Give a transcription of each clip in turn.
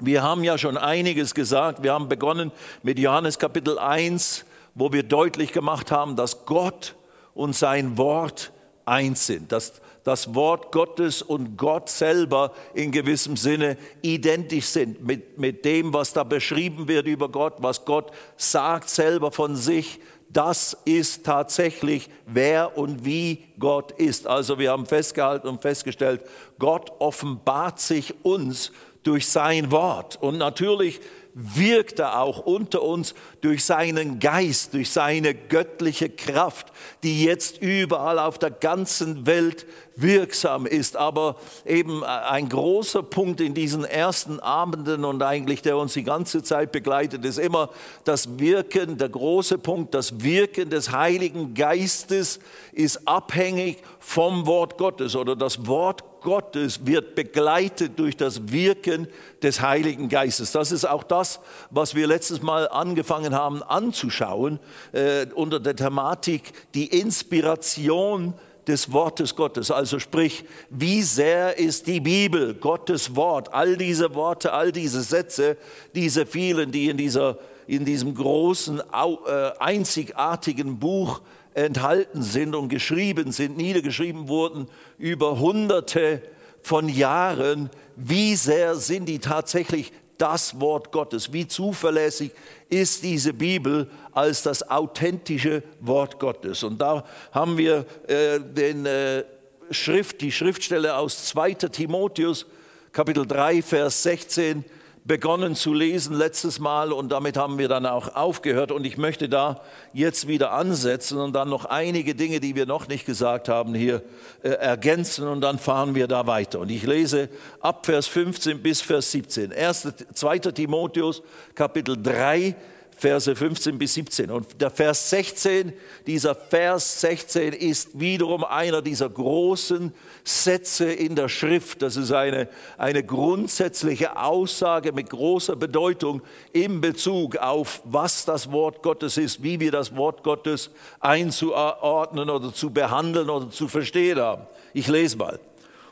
Wir haben ja schon einiges gesagt. Wir haben begonnen mit Johannes Kapitel 1, wo wir deutlich gemacht haben, dass Gott und sein Wort eins sind, dass das Wort Gottes und Gott selber in gewissem Sinne identisch sind mit, mit dem, was da beschrieben wird über Gott, was Gott sagt selber von sich. Das ist tatsächlich, wer und wie Gott ist. Also wir haben festgehalten und festgestellt, Gott offenbart sich uns durch sein Wort. Und natürlich wirkt er auch unter uns durch seinen Geist, durch seine göttliche Kraft, die jetzt überall auf der ganzen Welt wirksam ist. Aber eben ein großer Punkt in diesen ersten Abenden und eigentlich der uns die ganze Zeit begleitet, ist immer das Wirken, der große Punkt, das Wirken des Heiligen Geistes ist abhängig vom Wort Gottes oder das Wort Gottes wird begleitet durch das Wirken des Heiligen Geistes. Das ist auch das, was wir letztes Mal angefangen haben anzuschauen äh, unter der Thematik die Inspiration des Wortes Gottes. Also sprich, wie sehr ist die Bibel, Gottes Wort, all diese Worte, all diese Sätze, diese vielen, die in, dieser, in diesem großen, äh, einzigartigen Buch enthalten sind und geschrieben sind, niedergeschrieben wurden über hunderte von Jahren, wie sehr sind die tatsächlich das Wort Gottes, wie zuverlässig ist diese Bibel als das authentische Wort Gottes. Und da haben wir äh, den, äh, Schrift, die Schriftstelle aus 2 Timotheus, Kapitel 3, Vers 16 begonnen zu lesen letztes Mal und damit haben wir dann auch aufgehört und ich möchte da jetzt wieder ansetzen und dann noch einige Dinge, die wir noch nicht gesagt haben, hier äh, ergänzen und dann fahren wir da weiter. Und ich lese ab Vers 15 bis Vers 17. 1. 2. Timotheus Kapitel 3 Verse 15 bis 17. Und der Vers 16, dieser Vers 16 ist wiederum einer dieser großen Sätze in der Schrift. Das ist eine, eine grundsätzliche Aussage mit großer Bedeutung in Bezug auf, was das Wort Gottes ist, wie wir das Wort Gottes einzuordnen oder zu behandeln oder zu verstehen haben. Ich lese mal.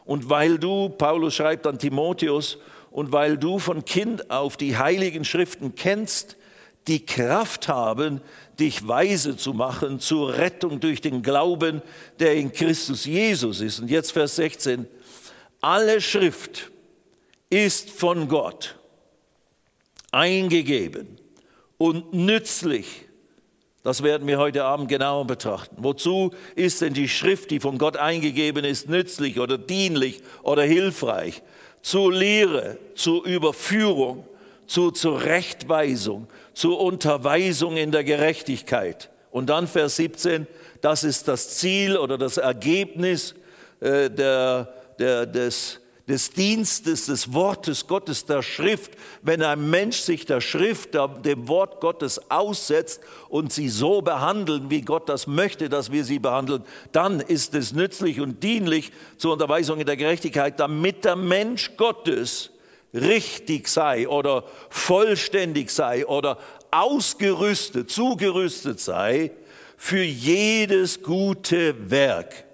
Und weil du, Paulus schreibt an Timotheus, und weil du von Kind auf die heiligen Schriften kennst, die Kraft haben, dich weise zu machen zur Rettung durch den Glauben, der in Christus Jesus ist. Und jetzt Vers 16. Alle Schrift ist von Gott eingegeben und nützlich. Das werden wir heute Abend genauer betrachten. Wozu ist denn die Schrift, die von Gott eingegeben ist, nützlich oder dienlich oder hilfreich? Zur Lehre, zur Überführung, zur Zurechtweisung, zur Unterweisung in der Gerechtigkeit. Und dann Vers 17, das ist das Ziel oder das Ergebnis äh, der, der, des, des Dienstes, des Wortes Gottes, der Schrift. Wenn ein Mensch sich der Schrift, dem Wort Gottes aussetzt und sie so behandeln, wie Gott das möchte, dass wir sie behandeln, dann ist es nützlich und dienlich zur Unterweisung in der Gerechtigkeit, damit der Mensch Gottes richtig sei oder vollständig sei oder ausgerüstet, zugerüstet sei für jedes gute Werk.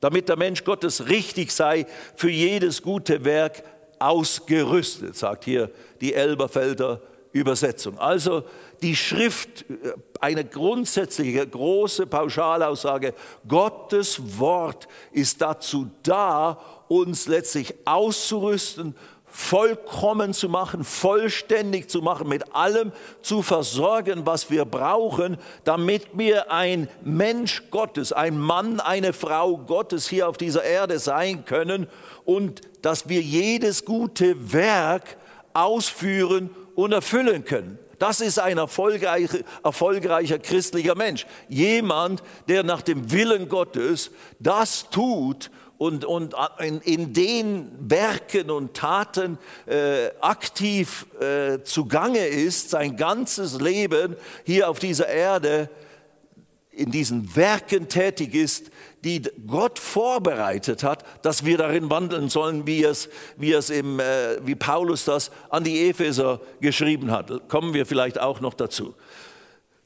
Damit der Mensch Gottes richtig sei, für jedes gute Werk ausgerüstet, sagt hier die Elberfelder Übersetzung. Also die Schrift, äh, eine grundsätzliche, große Pauschalaussage, Gottes Wort ist dazu da, uns letztlich auszurüsten vollkommen zu machen, vollständig zu machen, mit allem zu versorgen, was wir brauchen, damit wir ein Mensch Gottes, ein Mann, eine Frau Gottes hier auf dieser Erde sein können und dass wir jedes gute Werk ausführen und erfüllen können. Das ist ein erfolgreicher, erfolgreicher christlicher Mensch. Jemand, der nach dem Willen Gottes das tut, und, und in, in den Werken und Taten äh, aktiv äh, zugange ist, sein ganzes Leben hier auf dieser Erde in diesen Werken tätig ist, die Gott vorbereitet hat, dass wir darin wandeln sollen, wie es, wie es im, äh, wie Paulus das an die Epheser geschrieben hat. Kommen wir vielleicht auch noch dazu.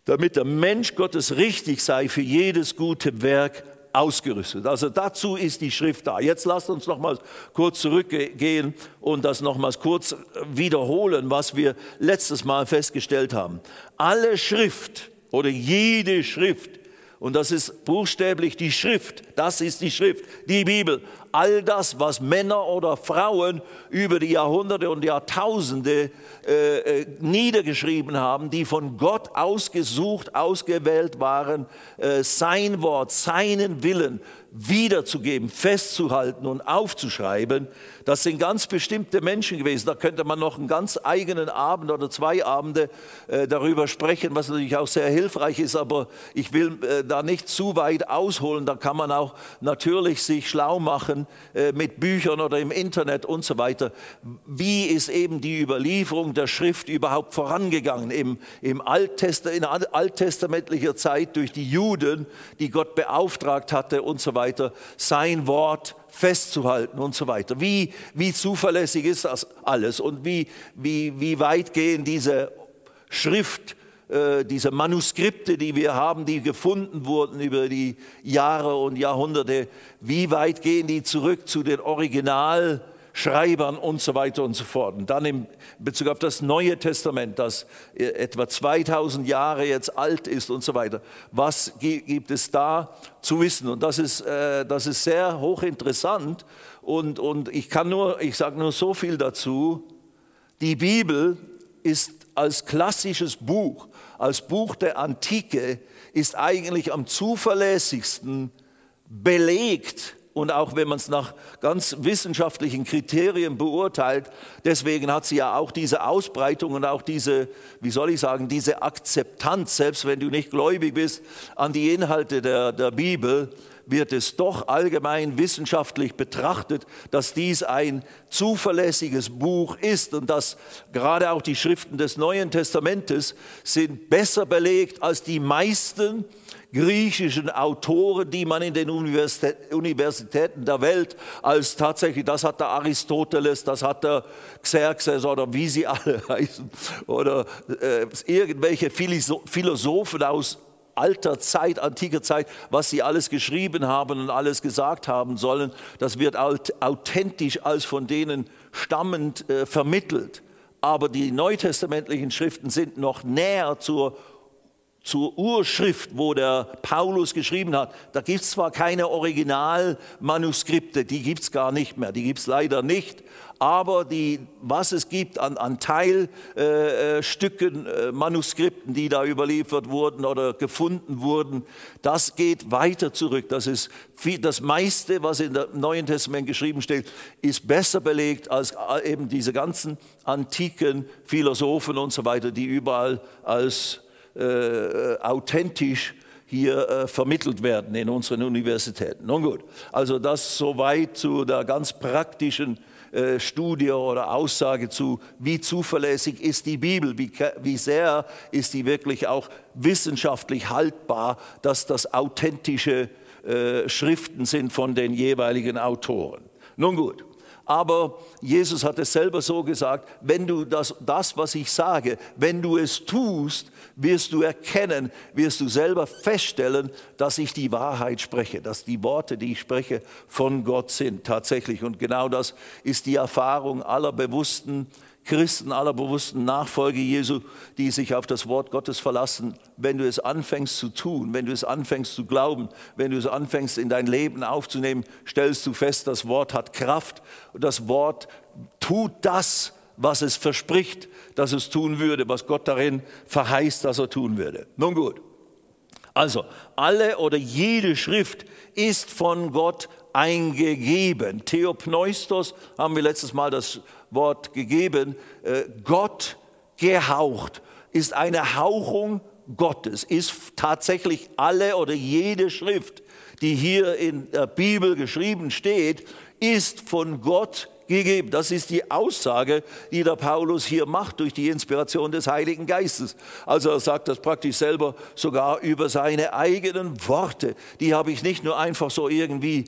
Damit der Mensch Gottes richtig sei für jedes gute Werk ausgerüstet. Also dazu ist die Schrift da. Jetzt lasst uns noch mal kurz zurückgehen und das noch mal kurz wiederholen, was wir letztes Mal festgestellt haben. Alle Schrift oder jede Schrift und das ist buchstäblich die Schrift. Das ist die Schrift, die Bibel. All das, was Männer oder Frauen über die Jahrhunderte und Jahrtausende äh, äh, niedergeschrieben haben, die von Gott ausgesucht, ausgewählt waren, äh, sein Wort, seinen Willen wiederzugeben, festzuhalten und aufzuschreiben, das sind ganz bestimmte Menschen gewesen. Da könnte man noch einen ganz eigenen Abend oder zwei Abende äh, darüber sprechen, was natürlich auch sehr hilfreich ist, aber ich will äh, da nicht zu weit ausholen. Da kann man auch natürlich sich schlau machen äh, mit Büchern oder im Internet und so weiter. Wie ist eben die Überlieferung der Schrift überhaupt vorangegangen im, im Alttest in alttestamentlicher Zeit durch die Juden, die Gott beauftragt hatte und so weiter, sein Wort festzuhalten und so weiter. Wie, wie zuverlässig ist das alles und wie, wie, wie weit gehen diese Schrift, äh, diese Manuskripte, die wir haben, die gefunden wurden über die Jahre und Jahrhunderte, wie weit gehen die zurück zu den Original- Schreibern und so weiter und so fort. Und dann in Bezug auf das Neue Testament, das äh, etwa 2000 Jahre jetzt alt ist und so weiter. Was gibt es da zu wissen? Und das ist, äh, das ist sehr hochinteressant. Und, und ich kann nur, ich sage nur so viel dazu. Die Bibel ist als klassisches Buch, als Buch der Antike, ist eigentlich am zuverlässigsten belegt und auch wenn man es nach ganz wissenschaftlichen Kriterien beurteilt, deswegen hat sie ja auch diese Ausbreitung und auch diese, wie soll ich sagen, diese Akzeptanz, selbst wenn du nicht gläubig bist, an die Inhalte der, der Bibel, wird es doch allgemein wissenschaftlich betrachtet, dass dies ein zuverlässiges Buch ist und dass gerade auch die Schriften des Neuen Testamentes sind besser belegt als die meisten griechischen Autoren, die man in den Universitäten der Welt als tatsächlich, das hat der Aristoteles, das hat der Xerxes oder wie sie alle heißen, oder äh, irgendwelche Philosophen aus alter Zeit, antiker Zeit, was sie alles geschrieben haben und alles gesagt haben sollen, das wird authentisch als von denen stammend äh, vermittelt. Aber die neutestamentlichen Schriften sind noch näher zur zur Urschrift, wo der Paulus geschrieben hat, da gibt es zwar keine Originalmanuskripte, die gibt es gar nicht mehr, die gibt es leider nicht, aber die, was es gibt an, an Teilstücken, äh, äh, Manuskripten, die da überliefert wurden oder gefunden wurden, das geht weiter zurück. Das ist viel, das meiste, was in dem Neuen Testament geschrieben steht, ist besser belegt als äh, eben diese ganzen antiken Philosophen und so weiter, die überall als äh, authentisch hier äh, vermittelt werden in unseren Universitäten. Nun gut, also das soweit zu der ganz praktischen äh, Studie oder Aussage zu, wie zuverlässig ist die Bibel, wie, wie sehr ist die wirklich auch wissenschaftlich haltbar, dass das authentische äh, Schriften sind von den jeweiligen Autoren. Nun gut, aber Jesus hat es selber so gesagt, wenn du das, das, was ich sage, wenn du es tust, wirst du erkennen, wirst du selber feststellen, dass ich die Wahrheit spreche, dass die Worte, die ich spreche, von Gott sind tatsächlich. Und genau das ist die Erfahrung aller bewussten Christen, aller bewussten Nachfolge Jesu, die sich auf das Wort Gottes verlassen, wenn du es anfängst zu tun, wenn du es anfängst zu glauben, wenn du es anfängst in dein Leben aufzunehmen, stellst du fest, das Wort hat Kraft und das Wort tut das, was es verspricht, dass es tun würde, was Gott darin verheißt, dass er tun würde. Nun gut. Also, alle oder jede Schrift ist von Gott eingegeben. Theopneustos haben wir letztes Mal das Wort gegeben. Äh, Gott gehaucht ist eine Hauchung Gottes, ist tatsächlich alle oder jede Schrift, die hier in der Bibel geschrieben steht, ist von Gott gegeben. Das ist die Aussage, die der Paulus hier macht durch die Inspiration des Heiligen Geistes. Also er sagt das praktisch selber sogar über seine eigenen Worte. Die habe ich nicht nur einfach so irgendwie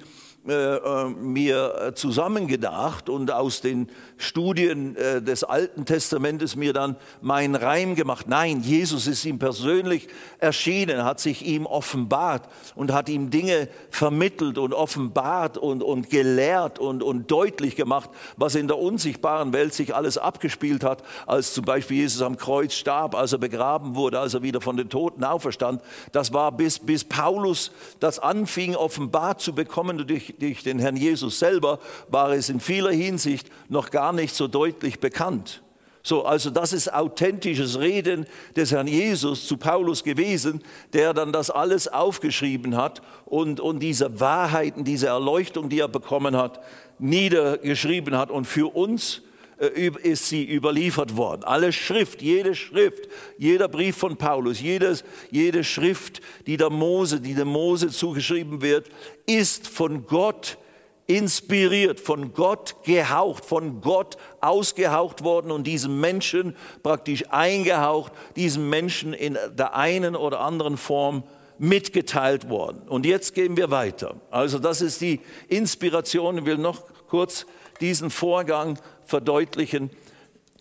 äh, äh, mir zusammengedacht und aus den Studien äh, des Alten Testamentes mir dann meinen Reim gemacht. Nein, Jesus ist ihm persönlich erschienen, hat sich ihm offenbart und hat ihm Dinge vermittelt und offenbart und, und gelehrt und, und deutlich gemacht, was in der unsichtbaren Welt sich alles abgespielt hat, als zum Beispiel Jesus am Kreuz starb, als er begraben wurde, als er wieder von den Toten auferstand. Das war bis, bis Paulus das anfing, offenbart zu bekommen durch durch den Herrn Jesus selber war es in vieler Hinsicht noch gar nicht so deutlich bekannt. So, also das ist authentisches Reden des Herrn Jesus zu Paulus gewesen, der dann das alles aufgeschrieben hat und, und diese Wahrheiten, diese Erleuchtung, die er bekommen hat, niedergeschrieben hat und für uns ist sie überliefert worden. Alle Schrift, jede Schrift, jeder Brief von Paulus, jedes, jede Schrift, die der Mose, die dem Mose zugeschrieben wird, ist von Gott inspiriert, von Gott gehaucht, von Gott ausgehaucht worden und diesem Menschen praktisch eingehaucht, diesem Menschen in der einen oder anderen Form mitgeteilt worden. Und jetzt gehen wir weiter. Also das ist die Inspiration. Ich will noch kurz diesen Vorgang verdeutlichen.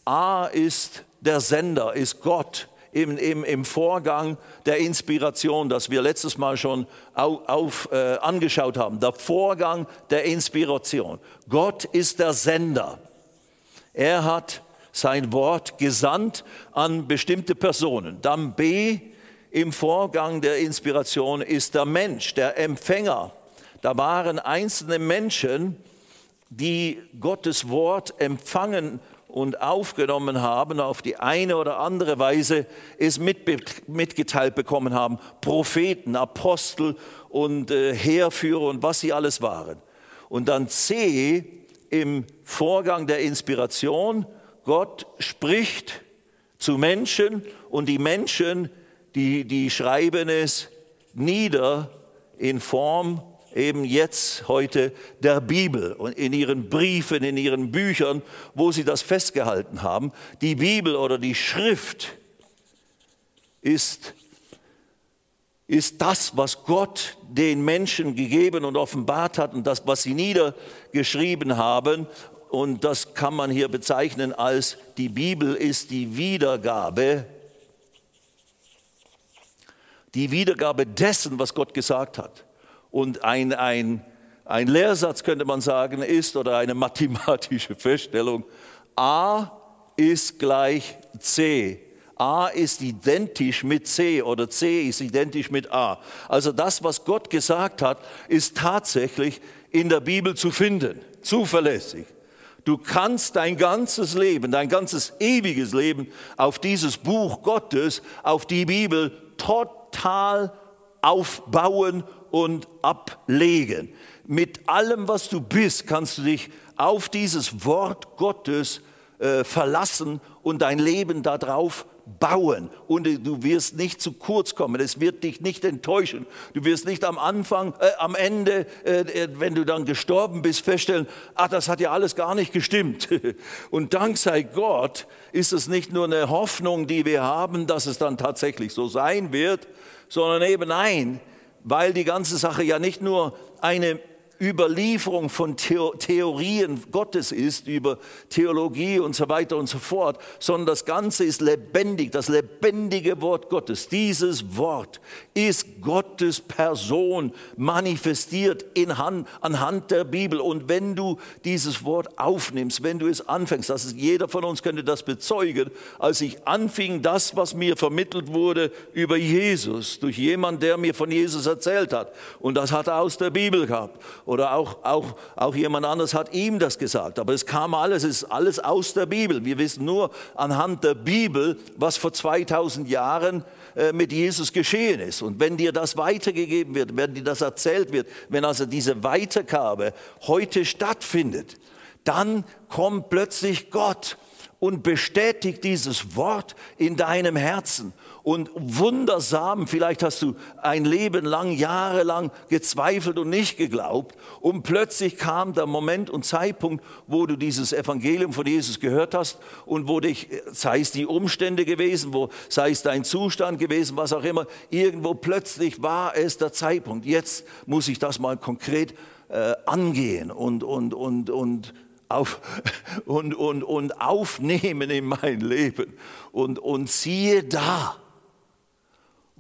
A ist der Sender, ist Gott im, im, im Vorgang der Inspiration, das wir letztes Mal schon auf, auf, äh, angeschaut haben. Der Vorgang der Inspiration. Gott ist der Sender. Er hat sein Wort gesandt an bestimmte Personen. Dann B im Vorgang der Inspiration ist der Mensch, der Empfänger. Da waren einzelne Menschen, die Gottes Wort empfangen und aufgenommen haben, auf die eine oder andere Weise es mitgeteilt bekommen haben. Propheten, Apostel und äh, Heerführer und was sie alles waren. Und dann C im Vorgang der Inspiration, Gott spricht zu Menschen und die Menschen, die, die schreiben es nieder in Form eben jetzt heute der Bibel und in ihren Briefen, in ihren Büchern, wo sie das festgehalten haben. Die Bibel oder die Schrift ist, ist das, was Gott den Menschen gegeben und offenbart hat und das, was sie niedergeschrieben haben. Und das kann man hier bezeichnen als die Bibel ist die Wiedergabe, die Wiedergabe dessen, was Gott gesagt hat. Und ein, ein, ein Lehrsatz könnte man sagen ist oder eine mathematische Feststellung, A ist gleich C. A ist identisch mit C oder C ist identisch mit A. Also das, was Gott gesagt hat, ist tatsächlich in der Bibel zu finden, zuverlässig. Du kannst dein ganzes Leben, dein ganzes ewiges Leben auf dieses Buch Gottes, auf die Bibel total aufbauen und ablegen. Mit allem, was du bist, kannst du dich auf dieses Wort Gottes äh, verlassen und dein Leben darauf bauen und du wirst nicht zu kurz kommen. Es wird dich nicht enttäuschen. Du wirst nicht am Anfang, äh, am Ende, äh, äh wenn du dann gestorben bist, feststellen, ach, das hat ja alles gar nicht gestimmt. Und dank sei Gott ist es nicht nur eine Hoffnung, die wir haben, dass es dann tatsächlich so sein wird, sondern eben nein, weil die ganze Sache ja nicht nur eine Überlieferung von Theorien Gottes ist, über Theologie und so weiter und so fort, sondern das Ganze ist lebendig, das lebendige Wort Gottes. Dieses Wort ist Gottes Person manifestiert in Hand, anhand der Bibel. Und wenn du dieses Wort aufnimmst, wenn du es anfängst, das ist, jeder von uns könnte das bezeugen, als ich anfing, das, was mir vermittelt wurde über Jesus, durch jemand, der mir von Jesus erzählt hat, und das hat er aus der Bibel gehabt oder auch, auch, auch jemand anderes hat ihm das gesagt. Aber es kam alles, es ist alles aus der Bibel. Wir wissen nur anhand der Bibel, was vor 2000 Jahren äh, mit Jesus geschehen ist. Und wenn dir das weitergegeben wird, wenn dir das erzählt wird, wenn also diese Weitergabe heute stattfindet, dann kommt plötzlich Gott und bestätigt dieses Wort in deinem Herzen und wundersam, vielleicht hast du ein Leben lang, jahrelang gezweifelt und nicht geglaubt und plötzlich kam der Moment und Zeitpunkt, wo du dieses Evangelium von Jesus gehört hast und wo dich, sei es die Umstände gewesen, wo, sei es dein Zustand gewesen, was auch immer, irgendwo plötzlich war es der Zeitpunkt. Jetzt muss ich das mal konkret äh, angehen und, und, und, und, auf, und, und, und aufnehmen in mein Leben. Und, und siehe da,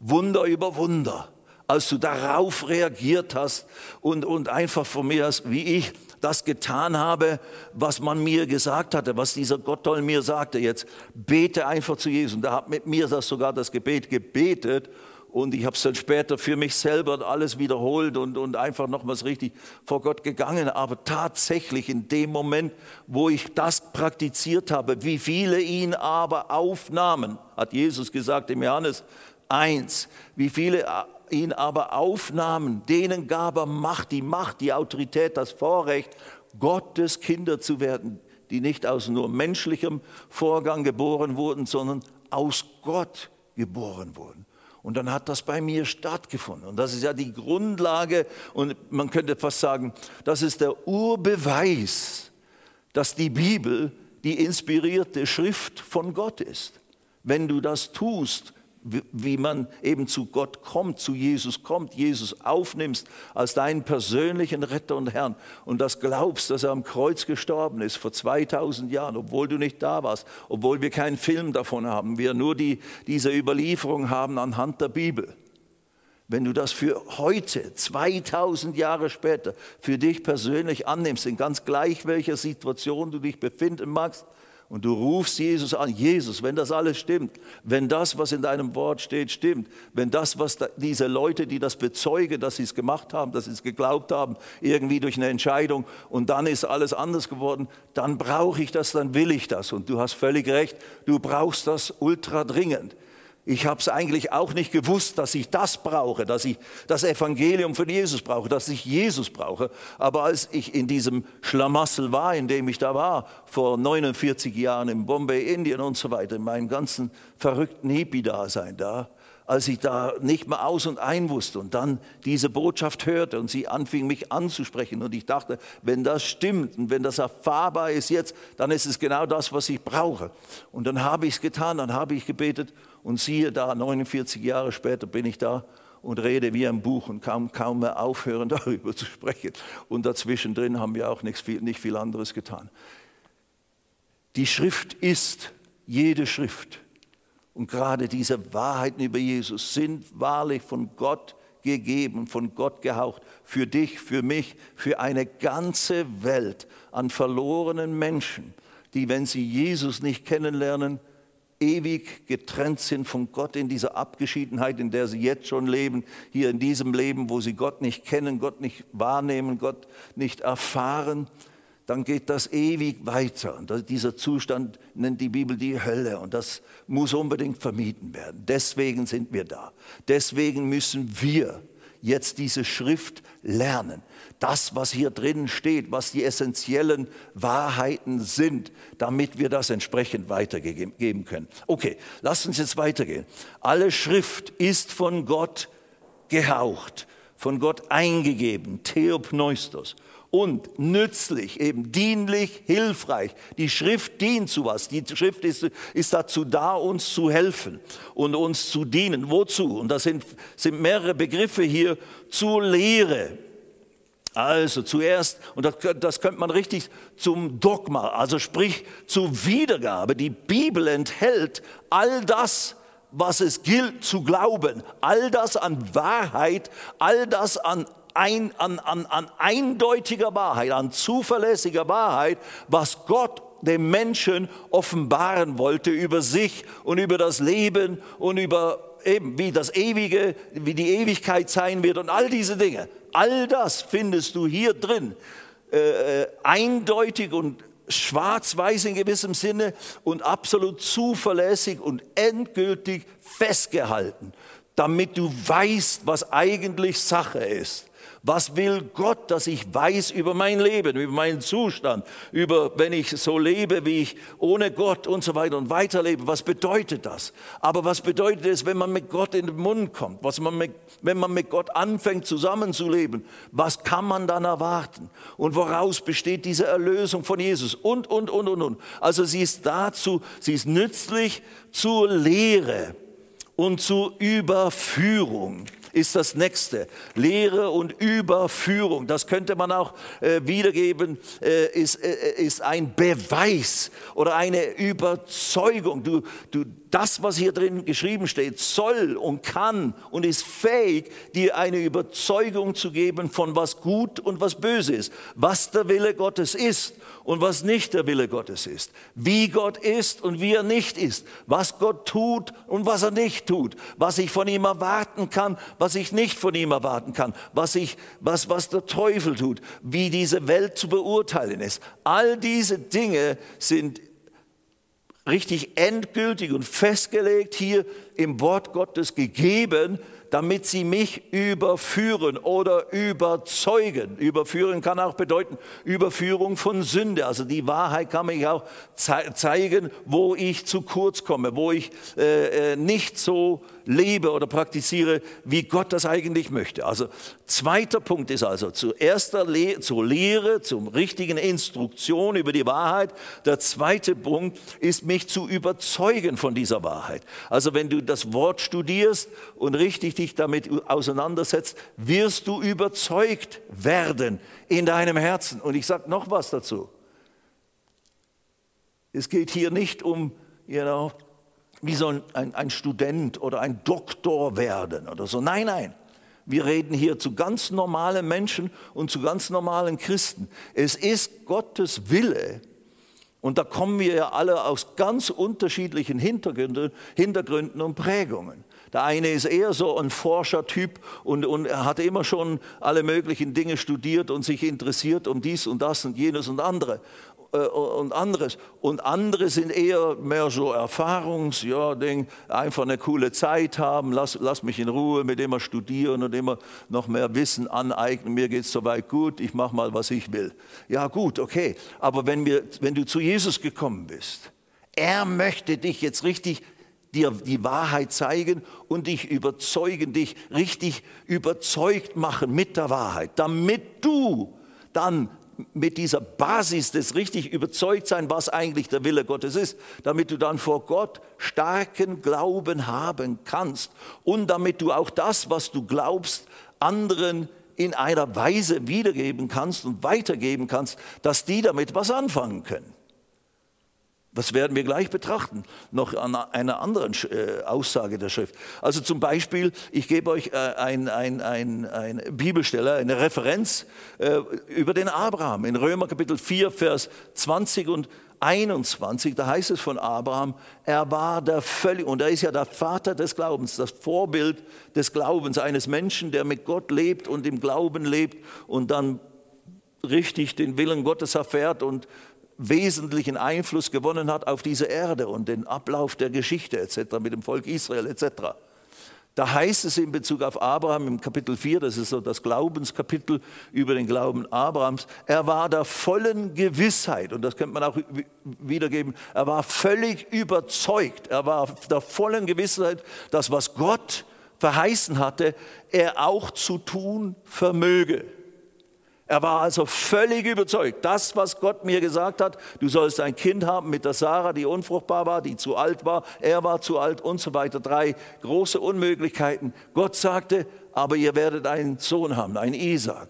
Wunder über Wunder, als du darauf reagiert hast und, und einfach von mir hast, wie ich das getan habe, was man mir gesagt hatte, was dieser Gotttoll mir sagte. Jetzt bete einfach zu Jesus. Und er hat mit mir das sogar das Gebet gebetet und ich habe es dann später für mich selber alles wiederholt und, und einfach nochmals richtig vor Gott gegangen. Aber tatsächlich in dem Moment, wo ich das praktiziert habe, wie viele ihn aber aufnahmen, hat Jesus gesagt im Johannes 1, wie viele ihn aber aufnahmen, denen gab er Macht, die Macht, die Autorität, das Vorrecht, Gottes Kinder zu werden, die nicht aus nur menschlichem Vorgang geboren wurden, sondern aus Gott geboren wurden. Und dann hat das bei mir stattgefunden. Und das ist ja die Grundlage und man könnte fast sagen, das ist der Urbeweis, dass die Bibel die inspirierte Schrift von Gott ist. Wenn du das tust, wie man eben zu Gott kommt, zu Jesus kommt, Jesus aufnimmst als deinen persönlichen Retter und Herrn und das glaubst, dass er am Kreuz gestorben ist vor 2000 Jahren, obwohl du nicht da warst, obwohl wir keinen Film davon haben, wir nur die, diese Überlieferung haben anhand der Bibel. Wenn du das für heute, 2000 Jahre später, für dich persönlich annimmst, in ganz gleich welcher Situation du dich befinden magst, und du rufst Jesus an, Jesus, wenn das alles stimmt, wenn das, was in deinem Wort steht, stimmt, wenn das, was da, diese Leute, die das bezeugen, dass sie es gemacht haben, dass sie es geglaubt haben, irgendwie durch eine Entscheidung und dann ist alles anders geworden, dann brauche ich das, dann will ich das. Und du hast völlig recht, du brauchst das ultra dringend. Ich habe es eigentlich auch nicht gewusst, dass ich das brauche, dass ich das Evangelium von Jesus brauche, dass ich Jesus brauche. Aber als ich in diesem Schlamassel war, in dem ich da war, vor 49 Jahren in Bombay, Indien und so weiter, in meinem ganzen verrückten Hippie-Dasein da, als ich da nicht mehr aus und ein wusste und dann diese Botschaft hörte und sie anfing mich anzusprechen und ich dachte, wenn das stimmt und wenn das erfahrbar ist jetzt, dann ist es genau das, was ich brauche. Und dann habe ich es getan, dann habe ich gebetet und siehe da, 49 Jahre später bin ich da und rede wie ein Buch und kaum, kaum mehr aufhören, darüber zu sprechen. Und dazwischen drin haben wir auch nicht viel, nicht viel anderes getan. Die Schrift ist jede Schrift. Und gerade diese Wahrheiten über Jesus sind wahrlich von Gott gegeben, von Gott gehaucht, für dich, für mich, für eine ganze Welt an verlorenen Menschen, die, wenn sie Jesus nicht kennenlernen, ewig getrennt sind von Gott in dieser Abgeschiedenheit, in der sie jetzt schon leben, hier in diesem Leben, wo sie Gott nicht kennen, Gott nicht wahrnehmen, Gott nicht erfahren, dann geht das ewig weiter. Und dieser Zustand nennt die Bibel die Hölle und das muss unbedingt vermieden werden. Deswegen sind wir da. Deswegen müssen wir jetzt diese Schrift lernen. Das, was hier drin steht, was die essentiellen Wahrheiten sind, damit wir das entsprechend weitergeben können. Okay, lasst uns jetzt weitergehen. Alle Schrift ist von Gott gehaucht, von Gott eingegeben, Theopneustos und nützlich, eben dienlich, hilfreich. Die Schrift dient zu was. Die Schrift ist, ist dazu da, uns zu helfen und uns zu dienen. Wozu? Und das sind, sind mehrere Begriffe hier zur Lehre. Also zuerst, und das, das könnte man richtig zum Dogma, also sprich zur Wiedergabe. Die Bibel enthält all das, was es gilt zu glauben, all das an Wahrheit, all das an ein, an, an, an eindeutiger Wahrheit, an zuverlässiger Wahrheit, was Gott dem Menschen offenbaren wollte über sich und über das Leben und über eben wie das Ewige, wie die Ewigkeit sein wird und all diese Dinge. All das findest du hier drin, äh, äh eindeutig und schwarz-weiß in gewissem Sinne und absolut zuverlässig und endgültig festgehalten, damit du weißt, was eigentlich Sache ist. Was will Gott, dass ich weiß über mein Leben, über meinen Zustand, über wenn ich so lebe, wie ich ohne Gott und so weiter und weiterlebe? Was bedeutet das? Aber was bedeutet es, wenn man mit Gott in den Mund kommt? Was man mit, wenn man mit Gott anfängt zusammenzuleben? Was kann man dann erwarten? Und woraus besteht diese Erlösung von Jesus? Und, und, und, und, und. Also sie ist dazu, sie ist nützlich zur Lehre und zur Überführung ist das nächste. Lehre und Überführung, das könnte man auch äh, wiedergeben, äh, ist, äh, ist ein Beweis oder eine Überzeugung. Du, du, das, was hier drin geschrieben steht, soll und kann und ist fähig, dir eine Überzeugung zu geben von was gut und was böse ist, was der Wille Gottes ist und was nicht der Wille Gottes ist, wie Gott ist und wie er nicht ist, was Gott tut und was er nicht tut, was ich von ihm erwarten kann, was ich nicht von ihm erwarten kann, was, ich, was, was der Teufel tut, wie diese Welt zu beurteilen ist. All diese Dinge sind richtig endgültig und festgelegt hier im Wort Gottes gegeben, damit sie mich überführen oder überzeugen. Überführen kann auch bedeuten Überführung von Sünde. Also die Wahrheit kann mich auch zeigen, wo ich zu kurz komme, wo ich äh, äh nicht so lebe oder praktiziere, wie Gott das eigentlich möchte. Also zweiter Punkt ist also zuerst Le zur Lehre, zum richtigen Instruktion über die Wahrheit. Der zweite Punkt ist, mich zu überzeugen von dieser Wahrheit. Also wenn du das Wort studierst und richtig dich damit auseinandersetzt, wirst du überzeugt werden in deinem Herzen. Und ich sage noch was dazu. Es geht hier nicht um, you know, wie soll ein, ein Student oder ein Doktor werden oder so. Nein, nein. Wir reden hier zu ganz normalen Menschen und zu ganz normalen Christen. Es ist Gottes Wille, und da kommen wir ja alle aus ganz unterschiedlichen Hintergründen, Hintergründen und Prägungen. Der eine ist eher so ein Forschertyp und, und hat immer schon alle möglichen Dinge studiert und sich interessiert um dies und das und jenes und andere. Äh, und anderes. Und andere sind eher mehr so Erfahrungs, ja, Ding, einfach eine coole Zeit haben, lass, lass mich in Ruhe mit immer studieren und immer noch mehr Wissen aneignen. Mir geht es soweit gut, ich mache mal, was ich will. Ja, gut, okay. Aber wenn, wir, wenn du zu Jesus gekommen bist, er möchte dich jetzt richtig dir die Wahrheit zeigen und dich überzeugen, dich richtig überzeugt machen mit der Wahrheit, damit du dann mit dieser Basis des richtig überzeugt sein, was eigentlich der Wille Gottes ist, damit du dann vor Gott starken Glauben haben kannst und damit du auch das, was du glaubst, anderen in einer Weise wiedergeben kannst und weitergeben kannst, dass die damit was anfangen können. Das werden wir gleich betrachten, noch an einer anderen äh, Aussage der Schrift. Also zum Beispiel, ich gebe euch äh, ein, ein, ein Bibelstelle, eine Referenz äh, über den Abraham. In Römer Kapitel 4, Vers 20 und 21, da heißt es von Abraham, er war der völlig, und er ist ja der Vater des Glaubens, das Vorbild des Glaubens eines Menschen, der mit Gott lebt und im Glauben lebt und dann richtig den Willen Gottes erfährt und wesentlichen Einfluss gewonnen hat auf diese Erde und den Ablauf der Geschichte etc. mit dem Volk Israel etc. Da heißt es in Bezug auf Abraham im Kapitel 4, das ist so das Glaubenskapitel über den Glauben Abrahams, er war der vollen Gewissheit, und das könnte man auch wiedergeben, er war völlig überzeugt, er war der vollen Gewissheit, dass was Gott verheißen hatte, er auch zu tun vermöge. Er war also völlig überzeugt. Das, was Gott mir gesagt hat, du sollst ein Kind haben mit der Sarah, die unfruchtbar war, die zu alt war, er war zu alt und so weiter. Drei große Unmöglichkeiten. Gott sagte, aber ihr werdet einen Sohn haben, einen Isaac.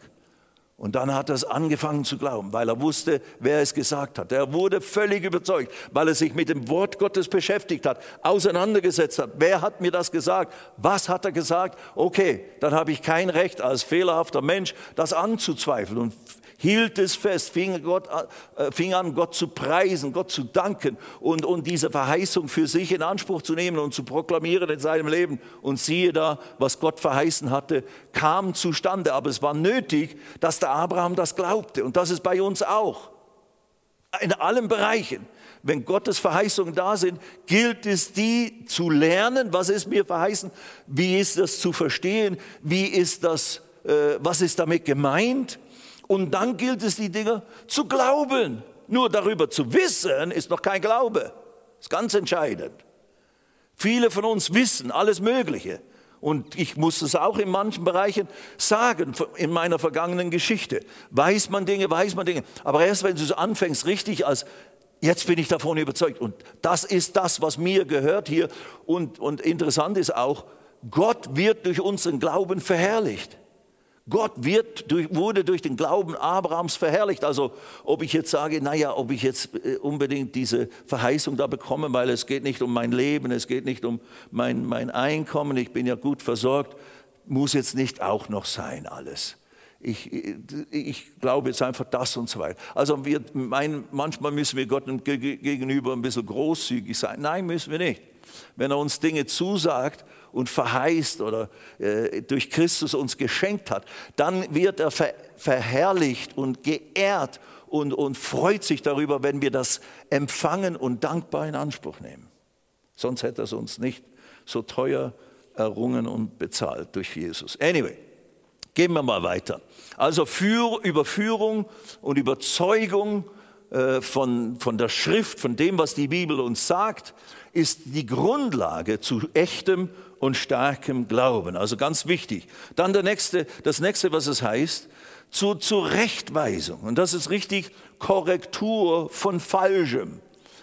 Und dann hat er es angefangen zu glauben, weil er wusste, wer es gesagt hat. Er wurde völlig überzeugt, weil er sich mit dem Wort Gottes beschäftigt hat, auseinandergesetzt hat. Wer hat mir das gesagt? Was hat er gesagt? Okay, dann habe ich kein Recht als fehlerhafter Mensch, das anzuzweifeln. Und hielt es fest, fing, Gott, äh, fing an, Gott zu preisen, Gott zu danken und, und diese Verheißung für sich in Anspruch zu nehmen und zu proklamieren in seinem Leben. Und siehe da, was Gott verheißen hatte, kam zustande. Aber es war nötig, dass der Abraham das glaubte. Und das ist bei uns auch. In allen Bereichen. Wenn Gottes Verheißungen da sind, gilt es, die zu lernen. Was ist mir verheißen? Wie ist das zu verstehen? Wie ist das, äh, was ist damit gemeint? Und dann gilt es, die Dinge zu glauben. Nur darüber zu wissen, ist noch kein Glaube. Das ist ganz entscheidend. Viele von uns wissen alles Mögliche. Und ich muss es auch in manchen Bereichen sagen, in meiner vergangenen Geschichte. Weiß man Dinge, weiß man Dinge. Aber erst wenn du so anfängst, richtig als, jetzt bin ich davon überzeugt. Und das ist das, was mir gehört hier. Und, und interessant ist auch, Gott wird durch unseren Glauben verherrlicht. Gott wird durch, wurde durch den Glauben Abrahams verherrlicht. Also ob ich jetzt sage, naja, ob ich jetzt äh, unbedingt diese Verheißung da bekomme, weil es geht nicht um mein Leben, es geht nicht um mein, mein Einkommen, ich bin ja gut versorgt, muss jetzt nicht auch noch sein alles. Ich, ich, glaube jetzt einfach das und so weiter. Also wir meinen, manchmal müssen wir Gott gegenüber ein bisschen großzügig sein. Nein, müssen wir nicht. Wenn er uns Dinge zusagt und verheißt oder äh, durch Christus uns geschenkt hat, dann wird er ver verherrlicht und geehrt und, und freut sich darüber, wenn wir das empfangen und dankbar in Anspruch nehmen. Sonst hätte er es uns nicht so teuer errungen und bezahlt durch Jesus. Anyway, gehen wir mal weiter. Also für, Überführung und Überzeugung äh, von, von der Schrift, von dem, was die Bibel uns sagt, ist die Grundlage zu echtem und starkem Glauben. Also ganz wichtig. Dann der nächste, das nächste, was es heißt, zur Zurechtweisung. Und das ist richtig Korrektur von Falschem.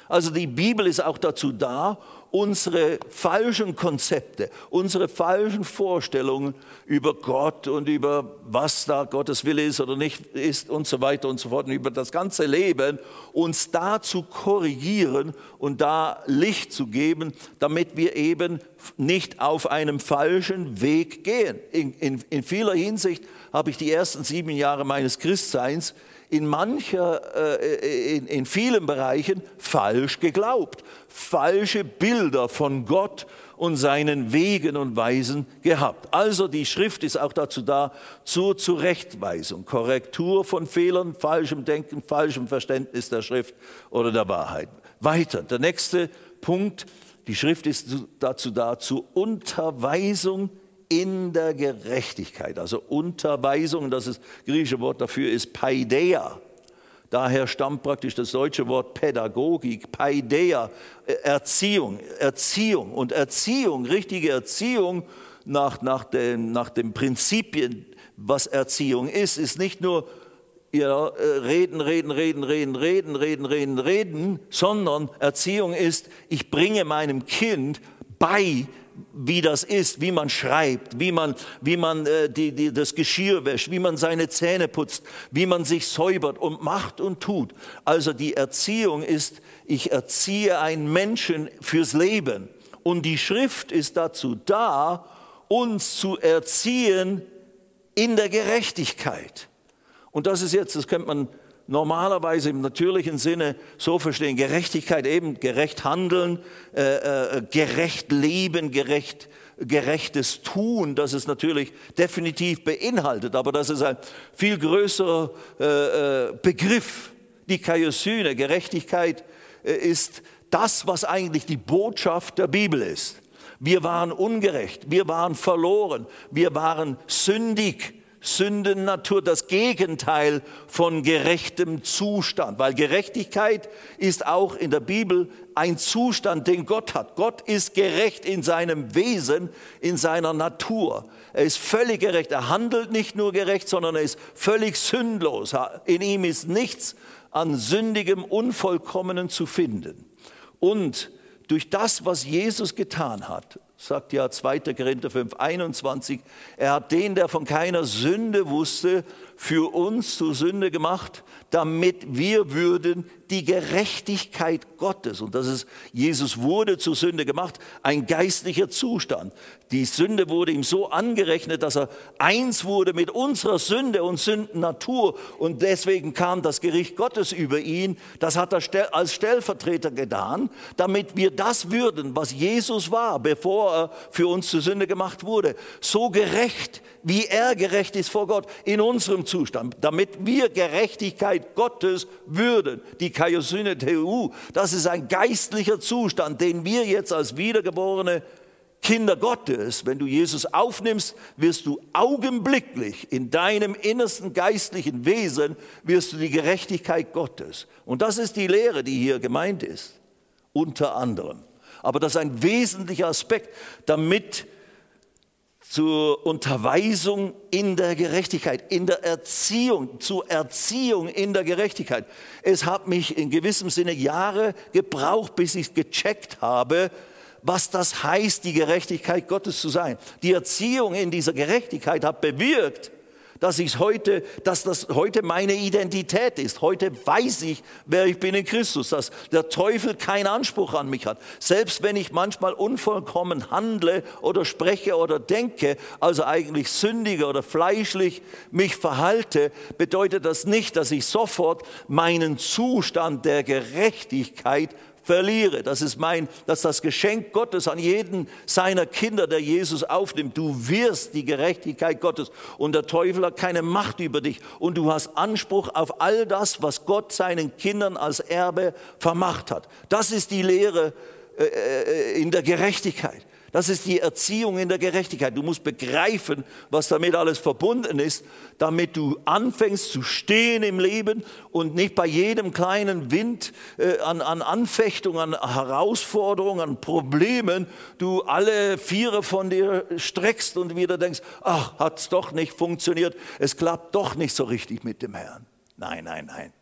Also die Bibel ist auch dazu da, unsere falschen Konzepte, unsere falschen Vorstellungen über Gott und über was da Gottes Wille ist oder nicht ist und so weiter und so fort und über das ganze Leben, uns da zu korrigieren und da Licht zu geben, damit wir eben nicht auf einem falschen Weg gehen. In, in, in vieler Hinsicht habe ich die ersten sieben Jahre meines Christseins in mancher, äh, in, in vielen Bereichen falsch geglaubt, falsche Bilder von Gott und seinen Wegen und Weisen gehabt. Also die Schrift ist auch dazu da, zur Zurechtweisung, Korrektur von Fehlern, falschem Denken, falschem Verständnis der Schrift oder der Wahrheit. Weiter, der nächste Punkt, die Schrift ist dazu da, zur Unterweisung in der Gerechtigkeit. Also Unterweisung, das ist, griechische Wort dafür ist Paideia. Daher stammt praktisch das deutsche Wort Pädagogik, Paideia, äh, Erziehung, Erziehung. Und Erziehung, richtige Erziehung nach, nach, den, nach den Prinzipien, was Erziehung ist, ist nicht nur ja, reden, reden, reden, reden, reden, reden, reden, reden, sondern Erziehung ist, ich bringe meinem Kind bei, wie das ist, wie man schreibt, wie man, wie man äh, die, die, das Geschirr wäscht, wie man seine Zähne putzt, wie man sich säubert und macht und tut. Also die Erziehung ist, ich erziehe einen Menschen fürs Leben. Und die Schrift ist dazu da, uns zu erziehen in der Gerechtigkeit. Und das ist jetzt, das könnte man normalerweise im natürlichen Sinne so verstehen. Gerechtigkeit eben, gerecht handeln, äh, äh, gerecht leben, gerecht, gerechtes Tun, das es natürlich definitiv beinhaltet, aber das ist ein viel größerer äh, äh Begriff. Die Kaiosyne, Gerechtigkeit, äh, ist das, was eigentlich die Botschaft der Bibel ist. Wir waren ungerecht, wir waren verloren, wir waren sündig Sündennatur, das Gegenteil von gerechtem Zustand, weil Gerechtigkeit ist auch in der Bibel ein Zustand, den Gott hat. Gott ist gerecht in seinem Wesen, in seiner Natur. Er ist völlig gerecht. Er handelt nicht nur gerecht, sondern er ist völlig sündlos. In ihm ist nichts an sündigem, unvollkommenen zu finden. Und durch das, was Jesus getan hat, sagt ja 2. Korinther 5, 21, er hat den, der von keiner Sünde wusste, für uns zur Sünde gemacht, damit wir würden die Gerechtigkeit Gottes, und das ist, Jesus wurde zur Sünde gemacht, ein geistlicher Zustand. Die Sünde wurde ihm so angerechnet, dass er eins wurde mit unserer Sünde und Sündennatur und deswegen kam das Gericht Gottes über ihn. Das hat er als Stellvertreter getan, damit wir das würden, was Jesus war, bevor er für uns zur Sünde gemacht wurde. So gerecht, wie er gerecht ist vor Gott in unserem Zustand, damit wir Gerechtigkeit Gottes würden. Die Kaiosyne Theou, das ist ein geistlicher Zustand, den wir jetzt als wiedergeborene Kinder Gottes, wenn du Jesus aufnimmst, wirst du augenblicklich in deinem innersten geistlichen Wesen, wirst du die Gerechtigkeit Gottes. Und das ist die Lehre, die hier gemeint ist, unter anderem. Aber das ist ein wesentlicher Aspekt, damit zur Unterweisung in der Gerechtigkeit, in der Erziehung, zur Erziehung in der Gerechtigkeit. Es hat mich in gewissem Sinne Jahre gebraucht, bis ich gecheckt habe, was das heißt, die Gerechtigkeit Gottes zu sein. Die Erziehung in dieser Gerechtigkeit hat bewirkt, dass ich heute, dass das heute meine Identität ist. Heute weiß ich, wer ich bin in Christus, dass der Teufel keinen Anspruch an mich hat. Selbst wenn ich manchmal unvollkommen handle oder spreche oder denke, also eigentlich sündige oder fleischlich mich verhalte, bedeutet das nicht, dass ich sofort meinen Zustand der Gerechtigkeit verliere. Das ist mein, das ist das Geschenk Gottes an jeden seiner Kinder, der Jesus aufnimmt. Du wirst die Gerechtigkeit Gottes und der Teufel hat keine Macht über dich und du hast Anspruch auf all das, was Gott seinen Kindern als Erbe vermacht hat. Das ist die Lehre äh, äh in der Gerechtigkeit. Das ist die Erziehung in der Gerechtigkeit. Du musst begreifen, was damit alles verbunden ist, damit du anfängst zu stehen im Leben und nicht bei jedem kleinen Wind äh, an, an Anfechtungen, an Herausforderungen, an Problemen, du alle Viere von dir streckst und wieder denkst, ach, hat es doch nicht funktioniert, es klappt doch nicht so richtig mit dem Herrn. Nein, nein, nein.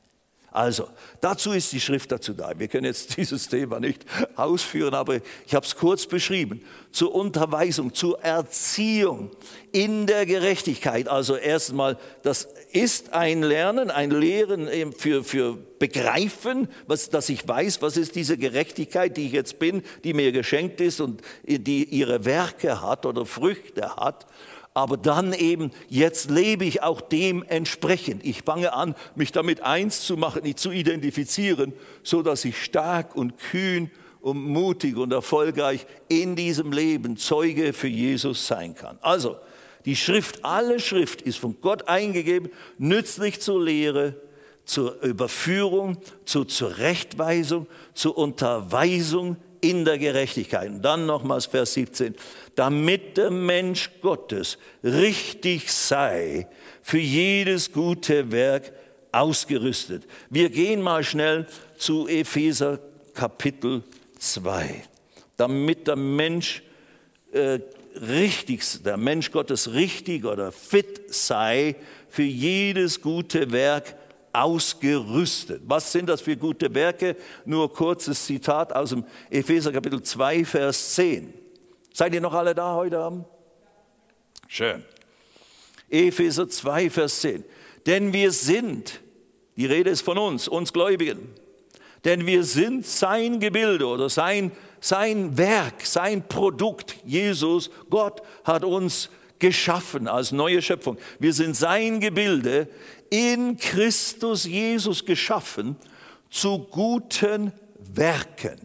Also, dazu ist die Schrift dazu da. Wir können jetzt dieses Thema nicht ausführen, aber ich habe es kurz beschrieben. Zur Unterweisung, zur Erziehung in der Gerechtigkeit. Also erstmal, das ist ein Lernen, ein Lehren für, für Begreifen, was, dass ich weiß, was ist diese Gerechtigkeit, die ich jetzt bin, die mir geschenkt ist und die ihre Werke hat oder Früchte hat aber dann eben, jetzt lebe ich auch dementsprechend. Ich fange an, mich damit eins zu machen, zu identifizieren, so dass ich stark und kühn und mutig und erfolgreich in diesem Leben Zeuge für Jesus sein kann. Also, die Schrift, alle Schrift ist von Gott eingegeben, nützlich zur Lehre, zur Überführung, zur Zurechtweisung, zur Unterweisung in der Gerechtigkeit. Und dann nochmals Vers 17, damit der Mensch Gottes richtig sei, für jedes gute Werk ausgerüstet. Wir gehen mal schnell zu Epheser Kapitel 2, damit der Mensch äh, richtig, der Mensch Gottes richtig oder fit sei, für jedes gute Werk ausgerüstet. Was sind das für gute Werke? Nur kurzes Zitat aus dem Epheser Kapitel 2, Vers 10. Seid ihr noch alle da heute Abend? Schön. Epheser 2, Vers 10. Denn wir sind, die Rede ist von uns, uns Gläubigen, denn wir sind sein Gebilde oder sein, sein Werk, sein Produkt. Jesus, Gott hat uns geschaffen als neue Schöpfung. Wir sind sein Gebilde, in Christus Jesus geschaffen zu guten Werken.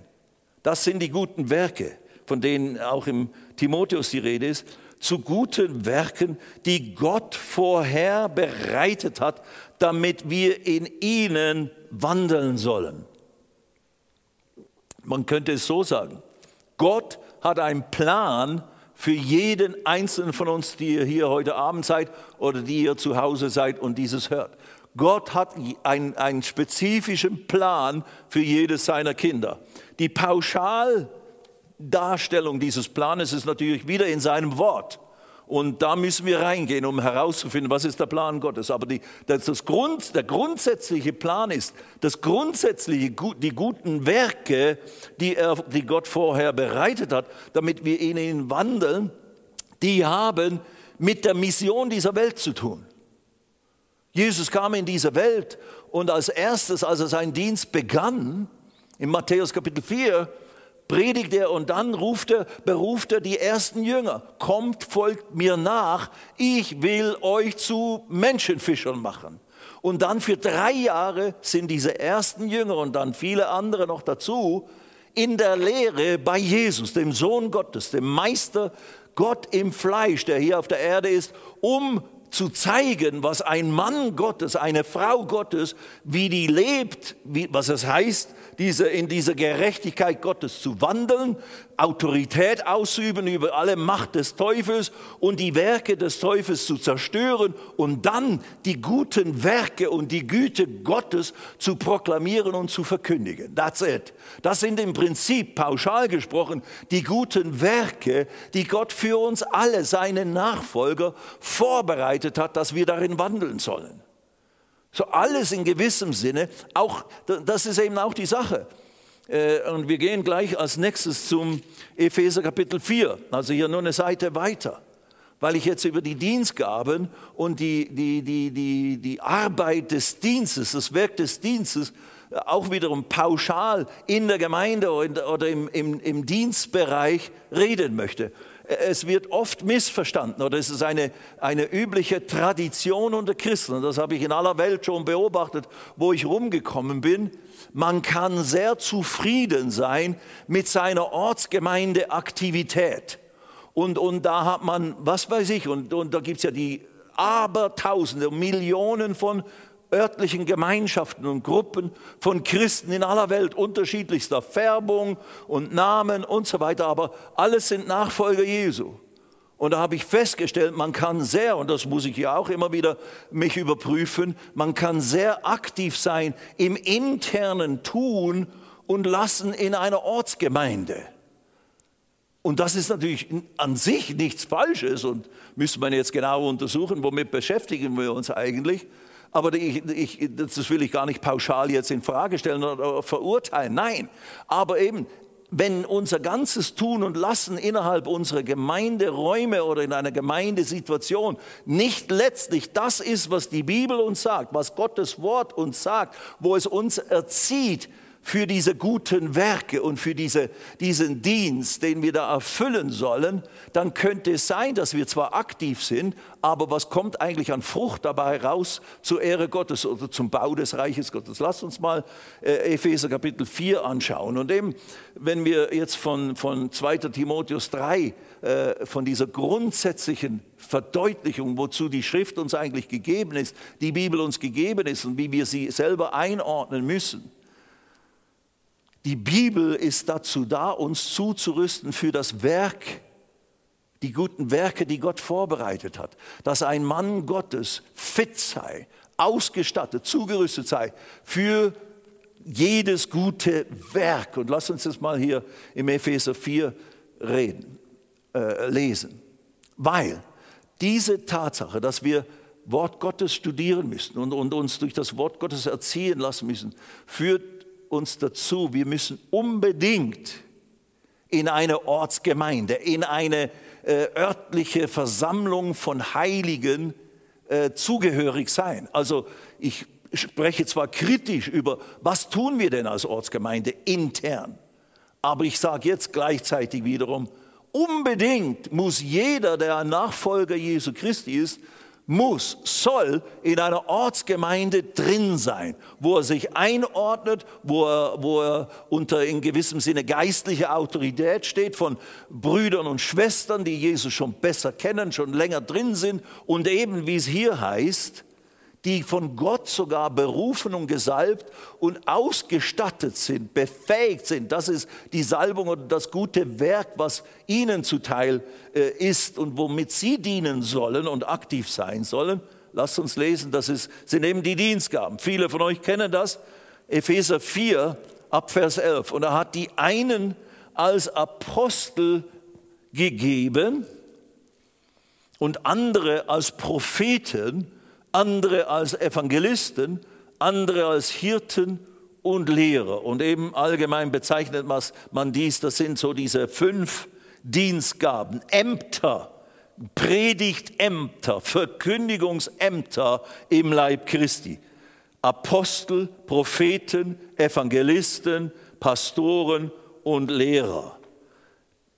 Das sind die guten Werke, von denen auch im Timotheus die Rede ist, zu guten Werken, die Gott vorher bereitet hat, damit wir in ihnen wandeln sollen. Man könnte es so sagen, Gott hat einen Plan für jeden einzelnen von uns, die ihr hier heute Abend seid oder die ihr zu Hause seid und dieses hört. Gott hat einen, einen spezifischen Plan für jedes seiner Kinder. Die Pauschaldarstellung dieses Planes ist natürlich wieder in seinem Wort. Und da müssen wir reingehen, um herauszufinden, was ist der Plan Gottes. Aber die, das, das Grund, der grundsätzliche Plan ist, das grundsätzliche, die guten Werke, die, er, die Gott vorher bereitet hat, damit wir in ihnen wandeln, die haben mit der Mission dieser Welt zu tun. Jesus kam in diese Welt und als erstes, als er seinen Dienst begann, in Matthäus Kapitel 4, predigt er und dann ruft er, beruft er die ersten Jünger. Kommt, folgt mir nach, ich will euch zu Menschenfischern machen. Und dann für drei Jahre sind diese ersten Jünger und dann viele andere noch dazu in der Lehre bei Jesus, dem Sohn Gottes, dem Meister Gott im Fleisch, der hier auf der Erde ist, um zu zeigen, was ein Mann Gottes, eine Frau Gottes, wie die lebt, wie, was es heißt, diese, in dieser Gerechtigkeit Gottes zu wandeln, Autorität ausüben über alle Macht des Teufels und die Werke des Teufels zu zerstören und dann die guten Werke und die Güte Gottes zu proklamieren und zu verkündigen. That's it. Das sind im Prinzip pauschal gesprochen die guten Werke, die Gott für uns alle, seine Nachfolger, vorbereitet hat, dass wir darin wandeln sollen. So alles in gewissem Sinne, auch das ist eben auch die Sache. Äh, und wir gehen gleich als nächstes zum Epheser Kapitel 4, also hier nur eine Seite weiter, weil ich jetzt über die Dienstgaben und die, die, die, die, die Arbeit des Dienstes, das Werk des Dienstes auch wiederum pauschal in der Gemeinde oder im, im, im Dienstbereich reden möchte. Es wird oft missverstanden oder es ist eine, eine übliche Tradition unter Christen. Und das habe ich in aller Welt schon beobachtet, wo ich rumgekommen bin. Man kann sehr zufrieden sein mit seiner Ortsgemeindeaktivität. Und, und da hat man, was weiß ich, und, und da gibt es ja die Abertausende, Millionen von örtlichen Gemeinschaften und Gruppen von Christen in aller Welt unterschiedlichster Färbung und Namen und so weiter, aber alles sind Nachfolger Jesu. Und da habe ich festgestellt, man kann sehr, und das muss ich ja auch immer wieder mich überprüfen, man kann sehr aktiv sein im internen Tun und Lassen in einer Ortsgemeinde. Und das ist natürlich an sich nichts Falsches und müsste man jetzt genau untersuchen, womit beschäftigen wir uns eigentlich. Aber ich, ich, das will ich gar nicht pauschal jetzt in Frage stellen oder verurteilen. Nein, aber eben, wenn unser ganzes Tun und Lassen innerhalb unserer Gemeinderäume oder in einer Gemeindesituation nicht letztlich das ist, was die Bibel uns sagt, was Gottes Wort uns sagt, wo es uns erzieht, für diese guten Werke und für diese, diesen Dienst, den wir da erfüllen sollen, dann könnte es sein, dass wir zwar aktiv sind, aber was kommt eigentlich an Frucht dabei raus zur Ehre Gottes oder zum Bau des Reiches Gottes? Lasst uns mal äh, Epheser Kapitel 4 anschauen. Und eben, wenn wir jetzt von, von 2. Timotheus 3, äh, von dieser grundsätzlichen Verdeutlichung, wozu die Schrift uns eigentlich gegeben ist, die Bibel uns gegeben ist und wie wir sie selber einordnen müssen, die Bibel ist dazu da, uns zuzurüsten für das Werk, die guten Werke, die Gott vorbereitet hat. Dass ein Mann Gottes fit sei, ausgestattet, zugerüstet sei für jedes gute Werk. Und lass uns das mal hier im Epheser 4 reden, äh, lesen. Weil diese Tatsache, dass wir Wort Gottes studieren müssen und, und uns durch das Wort Gottes erziehen lassen müssen, führt uns dazu, wir müssen unbedingt in eine Ortsgemeinde, in eine äh, örtliche Versammlung von Heiligen äh, zugehörig sein. Also ich spreche zwar kritisch über, was tun wir denn als Ortsgemeinde intern, aber ich sage jetzt gleichzeitig wiederum, unbedingt muss jeder, der ein Nachfolger Jesu Christi ist, muss, soll in einer Ortsgemeinde drin sein, wo er sich einordnet, wo er, wo er unter in gewissem Sinne geistliche Autorität steht von Brüdern und Schwestern, die Jesus schon besser kennen, schon länger drin sind und eben, wie es hier heißt, die von Gott sogar berufen und gesalbt und ausgestattet sind, befähigt sind. Das ist die Salbung oder das gute Werk, was ihnen zuteil äh, ist und womit sie dienen sollen und aktiv sein sollen. Lasst uns lesen, das ist, sind eben die Dienstgaben. Viele von euch kennen das. Epheser 4 ab Vers 11. Und er hat die einen als Apostel gegeben und andere als Propheten andere als Evangelisten, andere als Hirten und Lehrer. Und eben allgemein bezeichnet man dies, das sind so diese fünf Dienstgaben, Ämter, Predigtämter, Verkündigungsämter im Leib Christi. Apostel, Propheten, Evangelisten, Pastoren und Lehrer.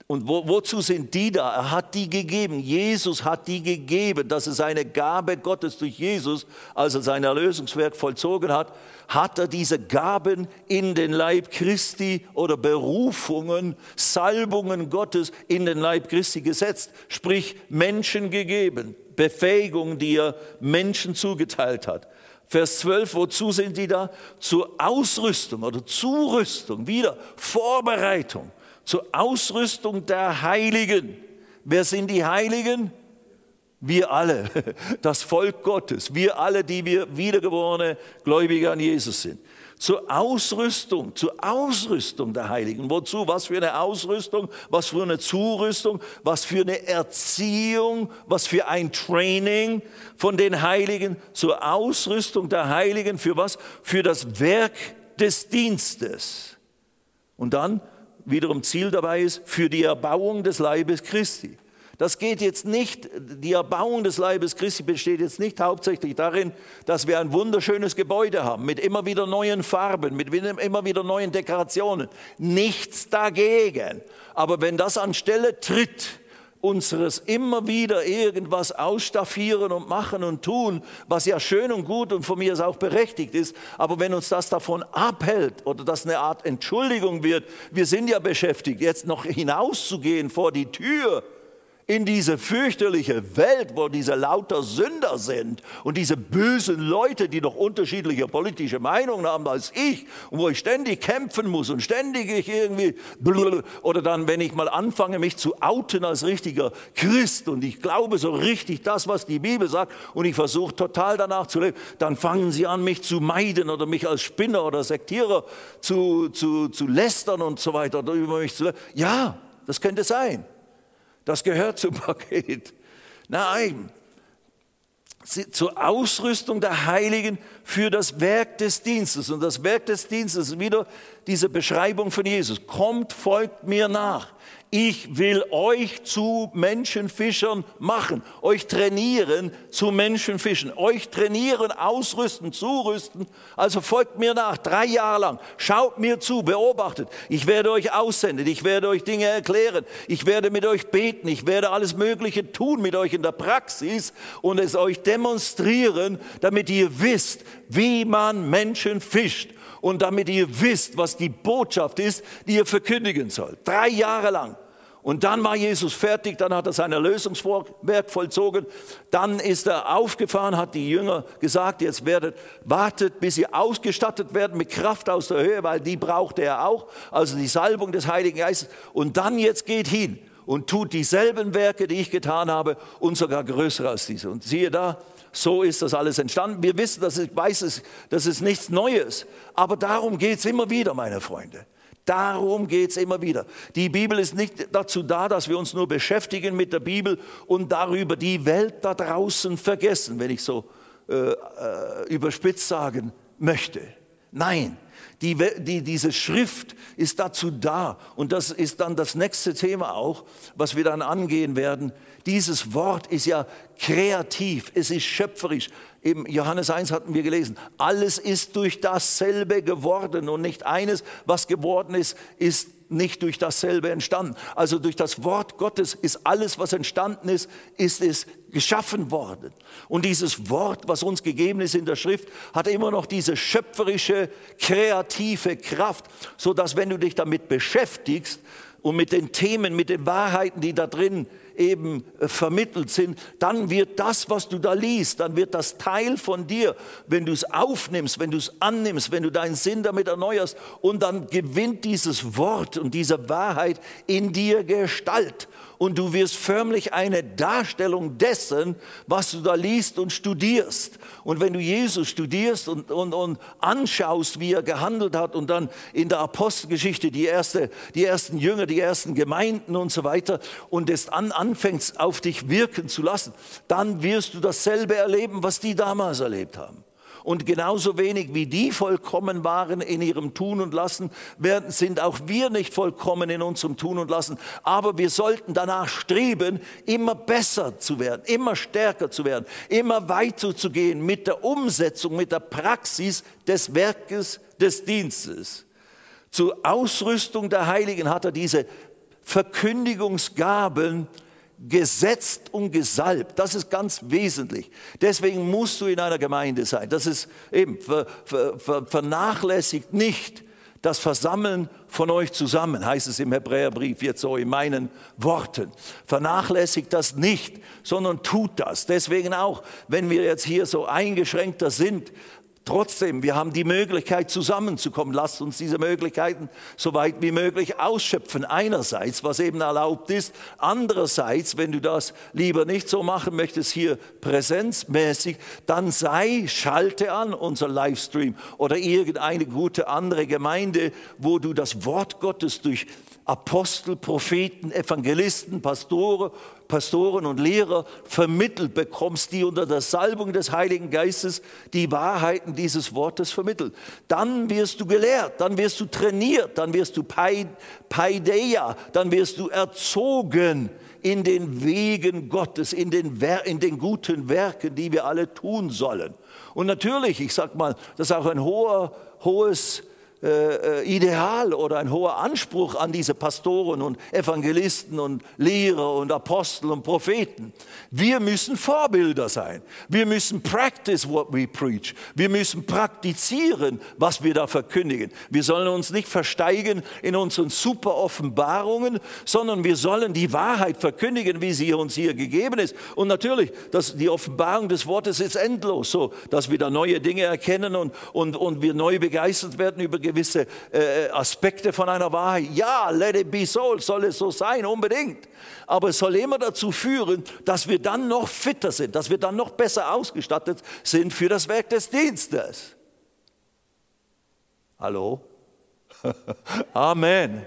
Und wo, wozu sind die da? Er hat die gegeben. Jesus hat die gegeben. Das ist eine Gabe Gottes durch Jesus, als er sein Erlösungswerk vollzogen hat, hat er diese Gaben in den Leib Christi oder Berufungen, Salbungen Gottes in den Leib Christi gesetzt, sprich Menschen gegeben, Befähigung, die er Menschen zugeteilt hat. Vers 12, wozu sind die da? Zur Ausrüstung oder Zurüstung, wieder Vorbereitung zur Ausrüstung der Heiligen. Wer sind die Heiligen? Wir alle, das Volk Gottes, wir alle, die wir wiedergeborene Gläubige an Jesus sind. Zur Ausrüstung, zur Ausrüstung der Heiligen. Wozu? Was für eine Ausrüstung, was für eine Zurüstung, was für eine Erziehung, was für ein Training von den Heiligen. Zur Ausrüstung der Heiligen für was? Für das Werk des Dienstes Und dann wiederum Ziel dabei ist, für die Erbauung des Leibes Christi. Das geht jetzt nicht, die Erbauung des Leibes Christi besteht jetzt nicht hauptsächlich darin, dass wir ein wunderschönes Gebäude haben, mit immer wieder neuen Farben, mit immer wieder neuen Dekorationen. Nichts dagegen. Aber wenn das anstelle tritt, unseres immer wieder irgendwas ausstaffieren und machen und tun, was ja schön und gut und von mir aus auch berechtigt ist, aber wenn uns das davon abhält oder das eine Art Entschuldigung wird, wir sind ja beschäftigt, jetzt noch hinauszugehen vor die Tür, in diese fürchterliche Welt, wo diese lauter Sünder sind und diese bösen Leute, die doch unterschiedliche politische Meinungen haben als ich und wo ich ständig kämpfen muss und ständig ich irgendwie oder dann, wenn ich mal anfange, mich zu outen als richtiger Christ und ich glaube so richtig das, was die Bibel sagt und ich versuche total danach zu leben, dann fangen sie an, mich zu meiden oder mich als Spinner oder Sektierer zu, zu, zu lästern und so weiter oder über mich zu Ja, das könnte sein. Das gehört zum Paket. Nein, zur Ausrüstung der Heiligen für das Werk des Dienstes. Und das Werk des Dienstes ist wieder diese Beschreibung von Jesus. Kommt, folgt mir nach ich will euch zu Menschenfischern machen, euch trainieren zu Menschenfischen, euch trainieren, ausrüsten, zurüsten. Also folgt mir nach, drei Jahre lang, schaut mir zu, beobachtet. Ich werde euch aussenden, ich werde euch Dinge erklären, ich werde mit euch beten, ich werde alles Mögliche tun mit euch in der Praxis und es euch demonstrieren, damit ihr wisst, wie man Menschen fischt und damit ihr wisst, was die Botschaft ist, die ihr verkündigen sollt. Drei Jahre lang. Und dann war Jesus fertig, dann hat er sein Erlösungswerk vollzogen, dann ist er aufgefahren, hat die Jünger gesagt, jetzt werdet, wartet, bis sie ausgestattet werden mit Kraft aus der Höhe, weil die brauchte er auch, also die Salbung des Heiligen Geistes. Und dann jetzt geht hin und tut dieselben Werke, die ich getan habe und sogar größere als diese. Und siehe da, so ist das alles entstanden. Wir wissen, dass ich weiß, das ist nichts Neues, aber darum geht es immer wieder, meine Freunde. Darum geht es immer wieder. Die Bibel ist nicht dazu da, dass wir uns nur beschäftigen mit der Bibel und darüber die Welt da draußen vergessen, wenn ich so äh, äh, überspitzt sagen möchte. Nein, die, die, diese Schrift ist dazu da und das ist dann das nächste Thema auch, was wir dann angehen werden. Dieses Wort ist ja kreativ, es ist schöpferisch. Im Johannes 1 hatten wir gelesen, alles ist durch dasselbe geworden und nicht eines, was geworden ist, ist nicht durch dasselbe entstanden. Also durch das Wort Gottes ist alles, was entstanden ist, ist es geschaffen worden. Und dieses Wort, was uns gegeben ist in der Schrift, hat immer noch diese schöpferische, kreative Kraft, so dass wenn du dich damit beschäftigst und mit den Themen, mit den Wahrheiten, die da drin eben äh, vermittelt sind, dann wird das, was du da liest, dann wird das Teil von dir, wenn du es aufnimmst, wenn du es annimmst, wenn du deinen Sinn damit erneuerst und dann gewinnt dieses Wort und diese Wahrheit in dir Gestalt und du wirst förmlich eine Darstellung dessen, was du da liest und studierst. Und wenn du Jesus studierst und, und, und anschaust, wie er gehandelt hat und dann in der Apostelgeschichte die, erste, die ersten Jünger, die ersten Gemeinden und so weiter und es an, anfängst auf dich wirken zu lassen, dann wirst du dasselbe erleben, was die damals erlebt haben. Und genauso wenig wie die vollkommen waren in ihrem Tun und Lassen, werden, sind auch wir nicht vollkommen in unserem Tun und Lassen. Aber wir sollten danach streben, immer besser zu werden, immer stärker zu werden, immer weiter zu gehen mit der Umsetzung, mit der Praxis des Werkes des Dienstes. Zur Ausrüstung der Heiligen hat er diese Verkündigungsgaben gesetzt und gesalbt. Das ist ganz wesentlich. Deswegen musst du in einer Gemeinde sein. Das ist eben ver, ver, ver, vernachlässigt nicht das Versammeln von euch zusammen, heißt es im Hebräerbrief jetzt so in meinen Worten. Vernachlässigt das nicht, sondern tut das. Deswegen auch, wenn wir jetzt hier so eingeschränkter sind, Trotzdem, wir haben die Möglichkeit zusammenzukommen. Lasst uns diese Möglichkeiten so weit wie möglich ausschöpfen. Einerseits, was eben erlaubt ist. Andererseits, wenn du das lieber nicht so machen möchtest, hier präsenzmäßig, dann sei, schalte an unser Livestream oder irgendeine gute andere Gemeinde, wo du das Wort Gottes durch Apostel, Propheten, Evangelisten, Pastoren, Pastoren und Lehrer vermittelt bekommst, die unter der Salbung des Heiligen Geistes die Wahrheiten Wahrheiten dieses Wortes vermittelt. Dann wirst du gelehrt, dann wirst du trainiert, dann wirst du Paideia, dann wirst du erzogen in den Wegen Gottes, in den, in den guten Werken, die wir alle tun sollen. Und natürlich, ich sag mal, das ist auch ein hoher, hohes äh, äh, Ideal oder ein hoher Anspruch an diese Pastoren und Evangelisten und Lehrer und Apostel und Propheten. Wir müssen Vorbilder sein. Wir müssen practice what we preach. Wir müssen praktizieren, was wir da verkündigen. Wir sollen uns nicht versteigen in unseren super Offenbarungen, sondern wir sollen die Wahrheit verkündigen, wie sie uns hier gegeben ist. Und natürlich, dass die Offenbarung des Wortes ist endlos, so dass wir da neue Dinge erkennen und, und, und wir neu begeistert werden über gewisse gewisse äh, Aspekte von einer Wahrheit. Ja, let it be so, soll es so sein, unbedingt. Aber es soll immer dazu führen, dass wir dann noch fitter sind, dass wir dann noch besser ausgestattet sind für das Werk des Dienstes. Hallo? Amen.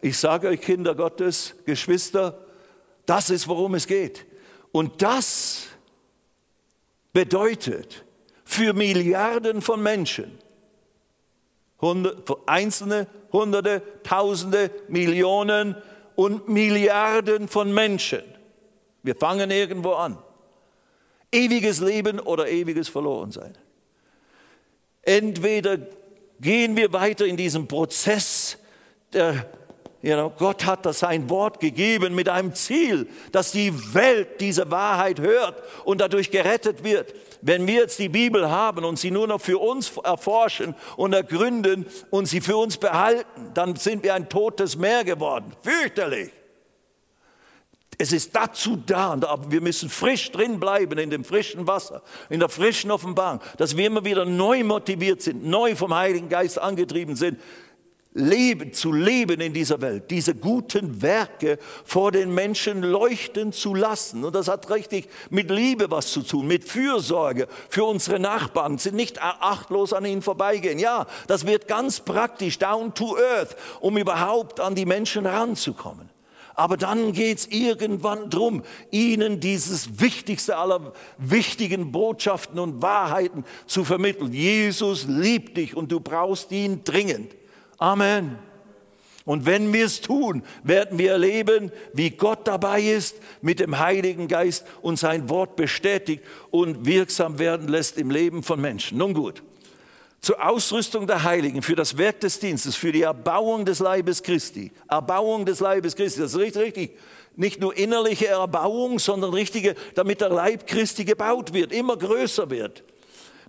Ich sage euch, Kinder Gottes, Geschwister, das ist, worum es geht. Und das bedeutet für Milliarden von Menschen, einzelne, Hunderte, Tausende, Millionen und Milliarden von Menschen. Wir fangen irgendwo an. Ewiges Leben oder ewiges Verlorensein. Entweder gehen wir weiter in diesem Prozess der You know, Gott hat das sein Wort gegeben mit einem Ziel, dass die Welt diese Wahrheit hört und dadurch gerettet wird. Wenn wir jetzt die Bibel haben und sie nur noch für uns erforschen und ergründen und sie für uns behalten, dann sind wir ein totes Meer geworden. Fürchterlich. Es ist dazu da, aber wir müssen frisch drin bleiben in dem frischen Wasser, in der frischen Offenbarung, dass wir immer wieder neu motiviert sind, neu vom Heiligen Geist angetrieben sind, leben, zu leben in dieser Welt, diese guten Werke vor den Menschen leuchten zu lassen. Und das hat richtig mit Liebe was zu tun, mit Fürsorge für unsere Nachbarn, sind nicht achtlos an ihnen vorbeigehen. Ja, das wird ganz praktisch, down to earth, um überhaupt an die Menschen ranzukommen. Aber dann geht es irgendwann drum, ihnen dieses wichtigste aller wichtigen Botschaften und Wahrheiten zu vermitteln. Jesus liebt dich und du brauchst ihn dringend. Amen. Und wenn wir es tun, werden wir erleben, wie Gott dabei ist, mit dem Heiligen Geist und sein Wort bestätigt und wirksam werden lässt im Leben von Menschen. Nun gut, zur Ausrüstung der Heiligen, für das Werk des Dienstes, für die Erbauung des Leibes Christi. Erbauung des Leibes Christi, das ist richtig, richtig. Nicht nur innerliche Erbauung, sondern richtige, damit der Leib Christi gebaut wird, immer größer wird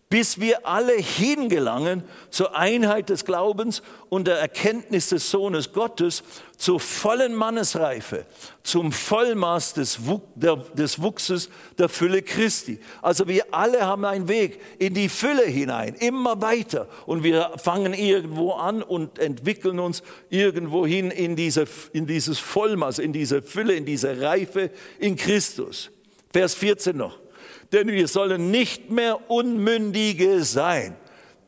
bis wir alle hingelangen zur Einheit des Glaubens und der Erkenntnis des Sohnes Gottes, zur vollen Mannesreife, zum Vollmaß des, Wuchses der Fülle Christi. Also wir alle haben einen Weg in die Fülle hinein, immer weiter. Und wir fangen irgendwo an und entwickeln uns irgendwo hin in, diese, in dieses Vollmaß, in diese Fülle, in diese Reife in Christus. Vers 14 noch denn wir sollen nicht mehr Unmündige sein.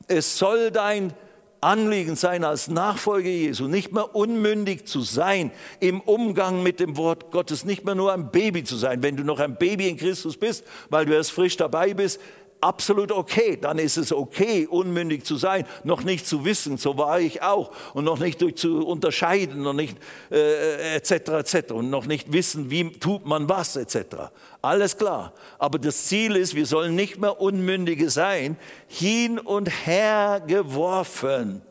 Es soll dein Anliegen sein, als Nachfolger Jesu nicht mehr unmündig zu sein im Umgang mit dem Wort Gottes, nicht mehr nur ein Baby zu sein. Wenn du noch ein Baby in Christus bist, weil du erst frisch dabei bist, absolut okay. Dann ist es okay, unmündig zu sein, noch nicht zu wissen, so war ich auch, und noch nicht durch zu unterscheiden, noch nicht äh, etc. etc. und noch nicht wissen, wie tut man was etc. Alles klar. Aber das Ziel ist, wir sollen nicht mehr Unmündige sein, hin und her geworfen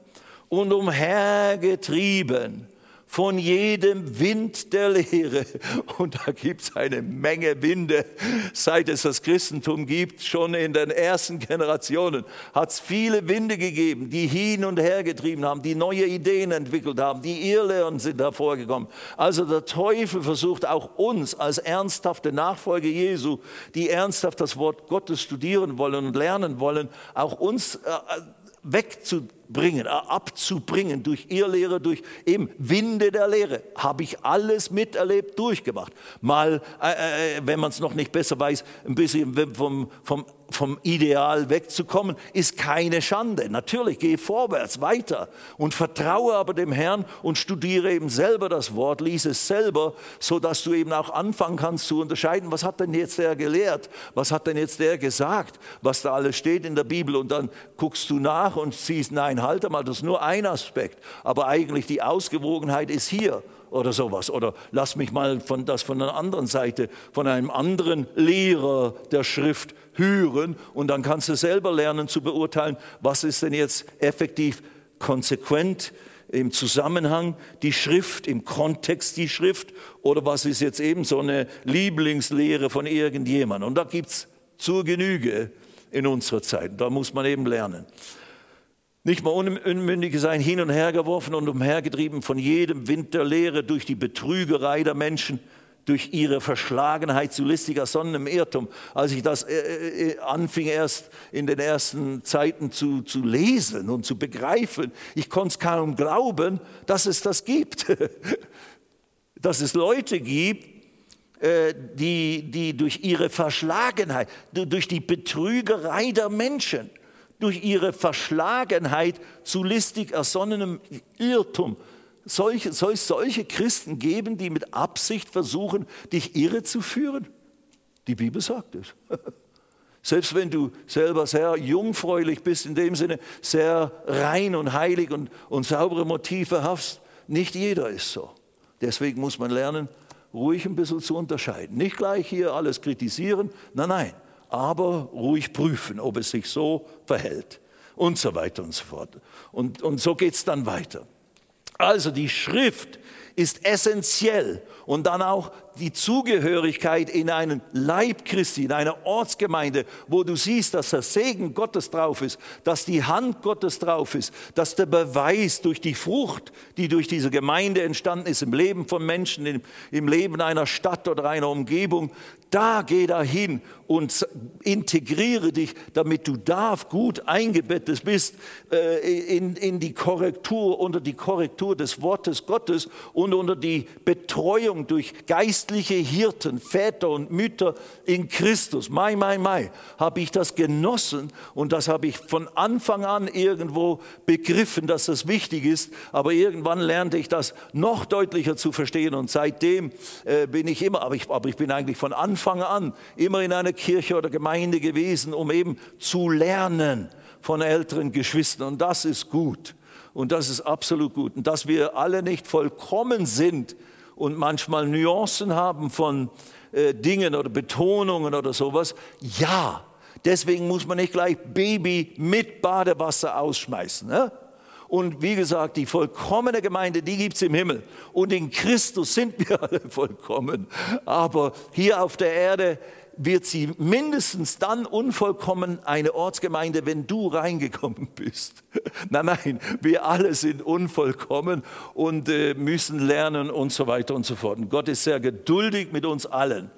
und umhergetrieben von jedem Wind der Lehre. Und da gibt es eine Menge Winde. Seit es das Christentum gibt, schon in den ersten Generationen, hat es viele Winde gegeben, die hin und her getrieben haben, die neue Ideen entwickelt haben, die Irrlehren sind hervorgekommen. Also der Teufel versucht auch uns als ernsthafte Nachfolger Jesu, die ernsthaft das Wort Gottes studieren wollen und lernen wollen, auch uns äh, wegzubringen, äh, abzubringen durch Irrlehre, durch eben Winde der Lehre. Habe ich alles miterlebt, durchgemacht. Mal, äh, äh wenn man es noch nicht besser weiß, ein bisschen vom, vom vom Ideal wegzukommen, ist keine Schande. Natürlich, geh vorwärts, weiter und vertraue aber dem Herrn und studiere eben selber das Wort, lies es selber, so dass du eben auch anfangen kannst zu unterscheiden, was hat denn jetzt der gelehrt, was hat denn jetzt der gesagt, was da alles steht in der Bibel und dann guckst du nach und siehst, nein, halt mal, das ist nur ein Aspekt, aber eigentlich die Ausgewogenheit ist hier oder sowas. Oder lass mich mal von, das von einer anderen Seite, von einem anderen Lehrer der Schrift hören und dann kannst du selber lernen zu beurteilen, was ist denn jetzt effektiv konsequent im Zusammenhang die Schrift, im Kontext die Schrift oder was ist jetzt eben so eine Lieblingslehre von irgendjemandem. Und da gibt es zur Genüge in unserer Zeit. Da muss man eben lernen. Nicht mal Unmündige sein hin und her geworfen und umhergetrieben von jedem Wind der Lehre durch die Betrügerei der Menschen, durch ihre Verschlagenheit zu listiger Sonnen im Irrtum. Als ich das äh, äh, anfing erst in den ersten Zeiten zu, zu lesen und zu begreifen, ich konnte es kaum glauben, dass es das gibt. dass es Leute gibt, äh, die, die durch ihre Verschlagenheit, durch die Betrügerei der Menschen, durch ihre Verschlagenheit zu listig ersonnenem Irrtum. Solche, soll es solche Christen geben, die mit Absicht versuchen, dich irre zu führen? Die Bibel sagt es. Selbst wenn du selber sehr jungfräulich bist, in dem Sinne sehr rein und heilig und, und saubere Motive hast, nicht jeder ist so. Deswegen muss man lernen, ruhig ein bisschen zu unterscheiden. Nicht gleich hier alles kritisieren, nein, nein aber ruhig prüfen, ob es sich so verhält und so weiter und so fort. Und, und so geht es dann weiter. Also die Schrift ist essentiell und dann auch die Zugehörigkeit in einen Leib Christi, in eine Ortsgemeinde, wo du siehst, dass der Segen Gottes drauf ist, dass die Hand Gottes drauf ist, dass der Beweis durch die Frucht, die durch diese Gemeinde entstanden ist, im Leben von Menschen, im, im Leben einer Stadt oder einer Umgebung, da geh da hin und integriere dich, damit du da gut eingebettet bist äh, in, in die Korrektur, unter die Korrektur des Wortes Gottes und unter die Betreuung durch geistliche Hirten, Väter und Mütter in Christus. Mai, mai, mai, habe ich das genossen und das habe ich von Anfang an irgendwo begriffen, dass das wichtig ist. Aber irgendwann lernte ich das noch deutlicher zu verstehen und seitdem äh, bin ich immer, aber ich, aber ich bin eigentlich von Anfang an immer in einer Kirche oder Gemeinde gewesen, um eben zu lernen von älteren Geschwistern. Und das ist gut. Und das ist absolut gut. Und dass wir alle nicht vollkommen sind und manchmal Nuancen haben von äh, Dingen oder Betonungen oder sowas, ja. Deswegen muss man nicht gleich Baby mit Badewasser ausschmeißen. Ne? Und wie gesagt, die vollkommene Gemeinde, die gibt es im Himmel. Und in Christus sind wir alle vollkommen. Aber hier auf der Erde wird sie mindestens dann unvollkommen eine Ortsgemeinde, wenn du reingekommen bist. Nein, nein, wir alle sind unvollkommen und äh, müssen lernen und so weiter und so fort. Und Gott ist sehr geduldig mit uns allen.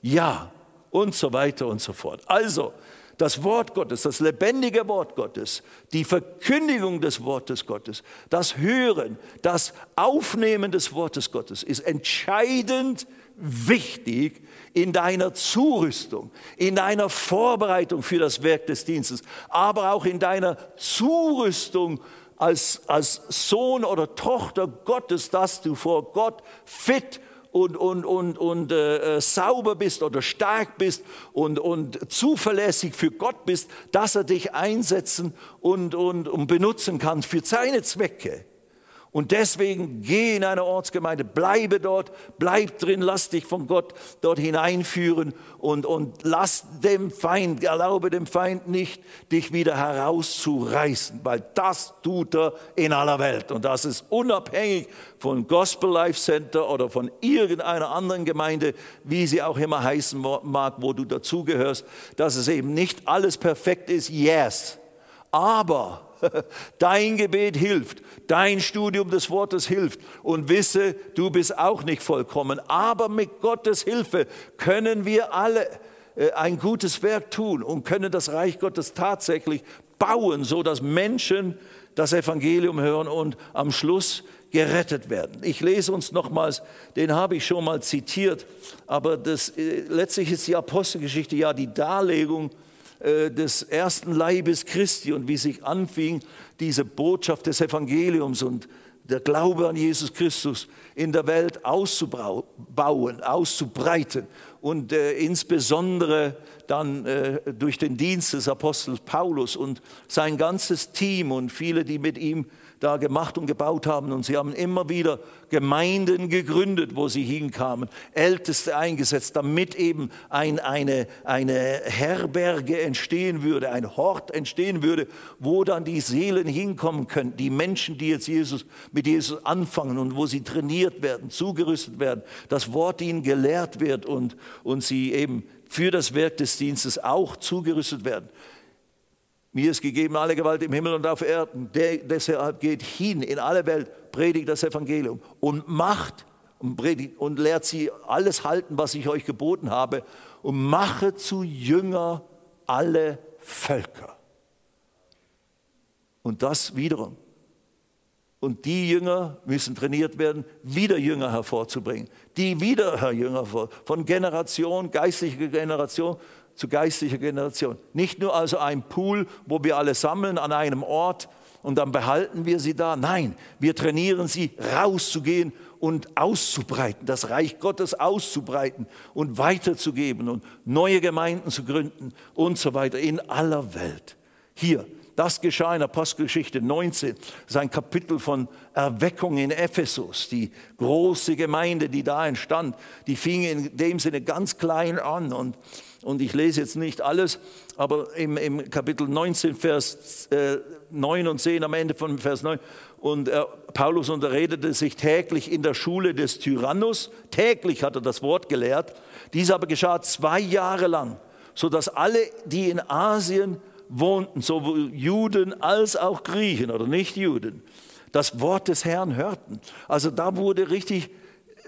Ja, und so weiter und so fort. Also, das Wort Gottes, das lebendige Wort Gottes, die Verkündigung des Wortes Gottes, das Hören, das Aufnehmen des Wortes Gottes ist entscheidend wichtig in deiner Zurüstung, in deiner Vorbereitung für das Werk des Dienstes, aber auch in deiner Zurüstung als, als Sohn oder Tochter Gottes, dass du vor Gott fit und, und, und, und äh, äh, sauber bist oder stark bist und, und zuverlässig für Gott bist, dass er dich einsetzen und, und, und benutzen kann für seine Zwecke. Und deswegen geh in eine Ortsgemeinde, bleibe dort, bleib drin, lass dich von Gott dort hineinführen und, und lass dem Feind, erlaube dem Feind nicht, dich wieder herauszureißen, weil das tut er in aller Welt. Und das ist unabhängig von Gospel Life Center oder von irgendeiner anderen Gemeinde, wie sie auch immer heißen mag, wo du dazugehörst, dass es eben nicht alles perfekt ist, yes. Aber Dein Gebet hilft, dein Studium des Wortes hilft und wisse, du bist auch nicht vollkommen. Aber mit Gottes Hilfe können wir alle äh, ein gutes Werk tun und können das Reich Gottes tatsächlich bauen, so dass Menschen das Evangelium hören und am Schluss gerettet werden. Ich lese uns nochmals, den habe ich schon mal zitiert, aber das, äh, letztlich ist die Apostelgeschichte ja die Darlegung äh, des ersten Leibes Christi und wie sich anfing, diese Botschaft des Evangeliums und der Glaube an Jesus Christus in der Welt auszubauen, auszubreiten und äh, insbesondere dann äh, durch den Dienst des Apostels Paulus und sein ganzes Team und viele, die mit ihm da gemacht und gebaut haben. Und sie haben immer wieder Gemeinden gegründet, wo sie hinkamen, Älteste eingesetzt, damit eben ein, eine, eine Herberge entstehen würde, ein Hort entstehen würde, wo dann die Seelen hinkommen können, die Menschen, die jetzt Jesus, mit Jesus anfangen und wo sie trainiert werden, zugerüstet werden, das Wort ihnen gelehrt wird und, und sie eben für das Werk des Dienstes auch zugerüstet werden. Mir ist gegeben alle Gewalt im Himmel und auf Erden. Der, deshalb geht hin in alle Welt, predigt das Evangelium und macht und, predigt und lehrt sie alles halten, was ich euch geboten habe und mache zu Jünger alle Völker. Und das wiederum. Und die Jünger müssen trainiert werden, wieder Jünger hervorzubringen. Die wieder Jünger hervor, von Generation, geistliche Generation zu geistlicher Generation. Nicht nur also ein Pool, wo wir alle sammeln an einem Ort und dann behalten wir sie da. Nein, wir trainieren sie rauszugehen und auszubreiten, das Reich Gottes auszubreiten und weiterzugeben und neue Gemeinden zu gründen und so weiter in aller Welt. Hier, das geschah in Apostelgeschichte 19. Das ist ein Kapitel von Erweckung in Ephesus. Die große Gemeinde, die da entstand, die fing in dem Sinne ganz klein an und und ich lese jetzt nicht alles, aber im, im Kapitel 19, Vers äh, 9 und 10, am Ende von Vers 9, und äh, Paulus unterredete sich täglich in der Schule des Tyrannus, täglich hat er das Wort gelehrt, dies aber geschah zwei Jahre lang, sodass alle, die in Asien wohnten, sowohl Juden als auch Griechen oder Nicht-Juden, das Wort des Herrn hörten. Also da wurde richtig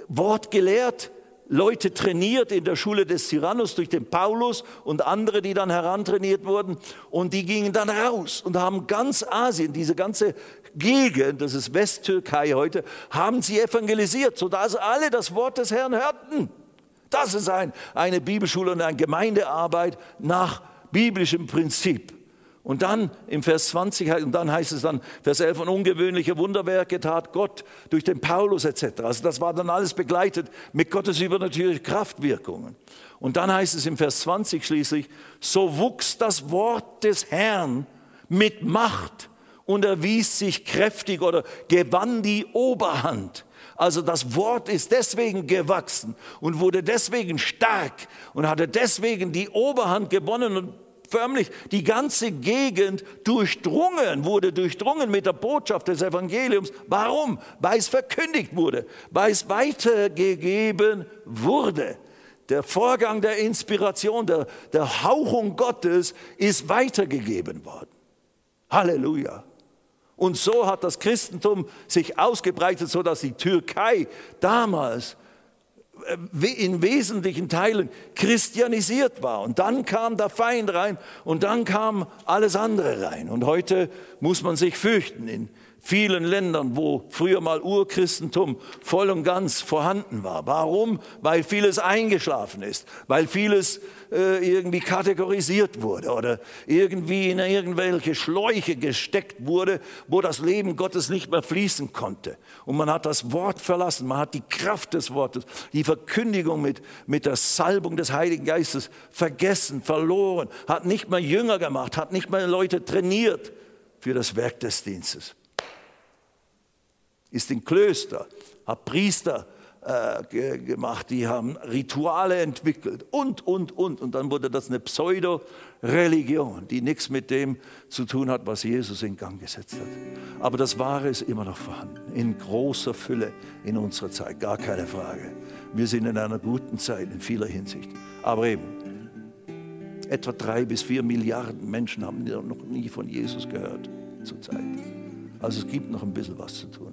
Wort gelehrt, Leute trainiert in der Schule des Tyrannus durch den Paulus und andere, die dann herantrainiert wurden. Und die gingen dann raus und haben ganz Asien, diese ganze Gegend, das ist Westtürkei heute, haben sie evangelisiert, sodass alle das Wort des Herrn hörten. Das ist ein, eine Bibelschule und eine Gemeindearbeit nach biblischem Prinzip. Und dann im Vers 20, und dann heißt es dann, Vers 11, und ungewöhnliche Wunderwerke tat Gott durch den Paulus etc. Also das war dann alles begleitet mit Gottes übernatürlichen Kraftwirkungen. Und dann heißt es im Vers 20 schließlich, so wuchs das Wort des Herrn mit Macht und erwies sich kräftig oder gewann die Oberhand. Also das Wort ist deswegen gewachsen und wurde deswegen stark und hatte deswegen die Oberhand gewonnen und förmlich die ganze Gegend durchdrungen, wurde durchdrungen mit der Botschaft des Evangeliums. Warum? Weil es verkündigt wurde, weil es weitergegeben wurde. Der Vorgang der Inspiration, der, der Hauchung Gottes ist weitergegeben worden. Halleluja. Und so hat das Christentum sich ausgebreitet, sodass die Türkei damals äh, in wesentlichen Teilen christianisiert war. Und dann kam der Feind rein und dann kam alles andere rein. Und heute muss man sich fürchten in vielen Ländern, wo früher mal Urchristentum voll und ganz vorhanden war. Warum? Weil vieles eingeschlafen ist, weil vieles äh, irgendwie kategorisiert wurde oder irgendwie in irgendwelche Schläuche gesteckt wurde, wo das Leben Gottes nicht mehr fließen konnte. Und man hat das Wort verlassen, man hat die Kraft des Wortes, die Verkündigung mit, mit der Salbung des Heiligen Geistes vergessen, verloren, hat nicht mehr Jünger gemacht, hat nicht mehr Leute trainiert für das Werk des Dienstes ist in Klöster, hat Priester äh, gemacht, die haben Rituale entwickelt und, und, und. Und dann wurde das eine Pseudo-Religion, die nichts mit dem zu tun hat, was Jesus in Gang gesetzt hat. Aber das Wahre ist immer noch vorhanden, in großer Fülle in unserer Zeit, gar keine Frage. Wir sind in einer guten Zeit in vieler Hinsicht. Aber eben, etwa drei bis vier Milliarden Menschen haben noch nie von Jesus gehört zurzeit. Also es gibt noch ein bisschen was zu tun.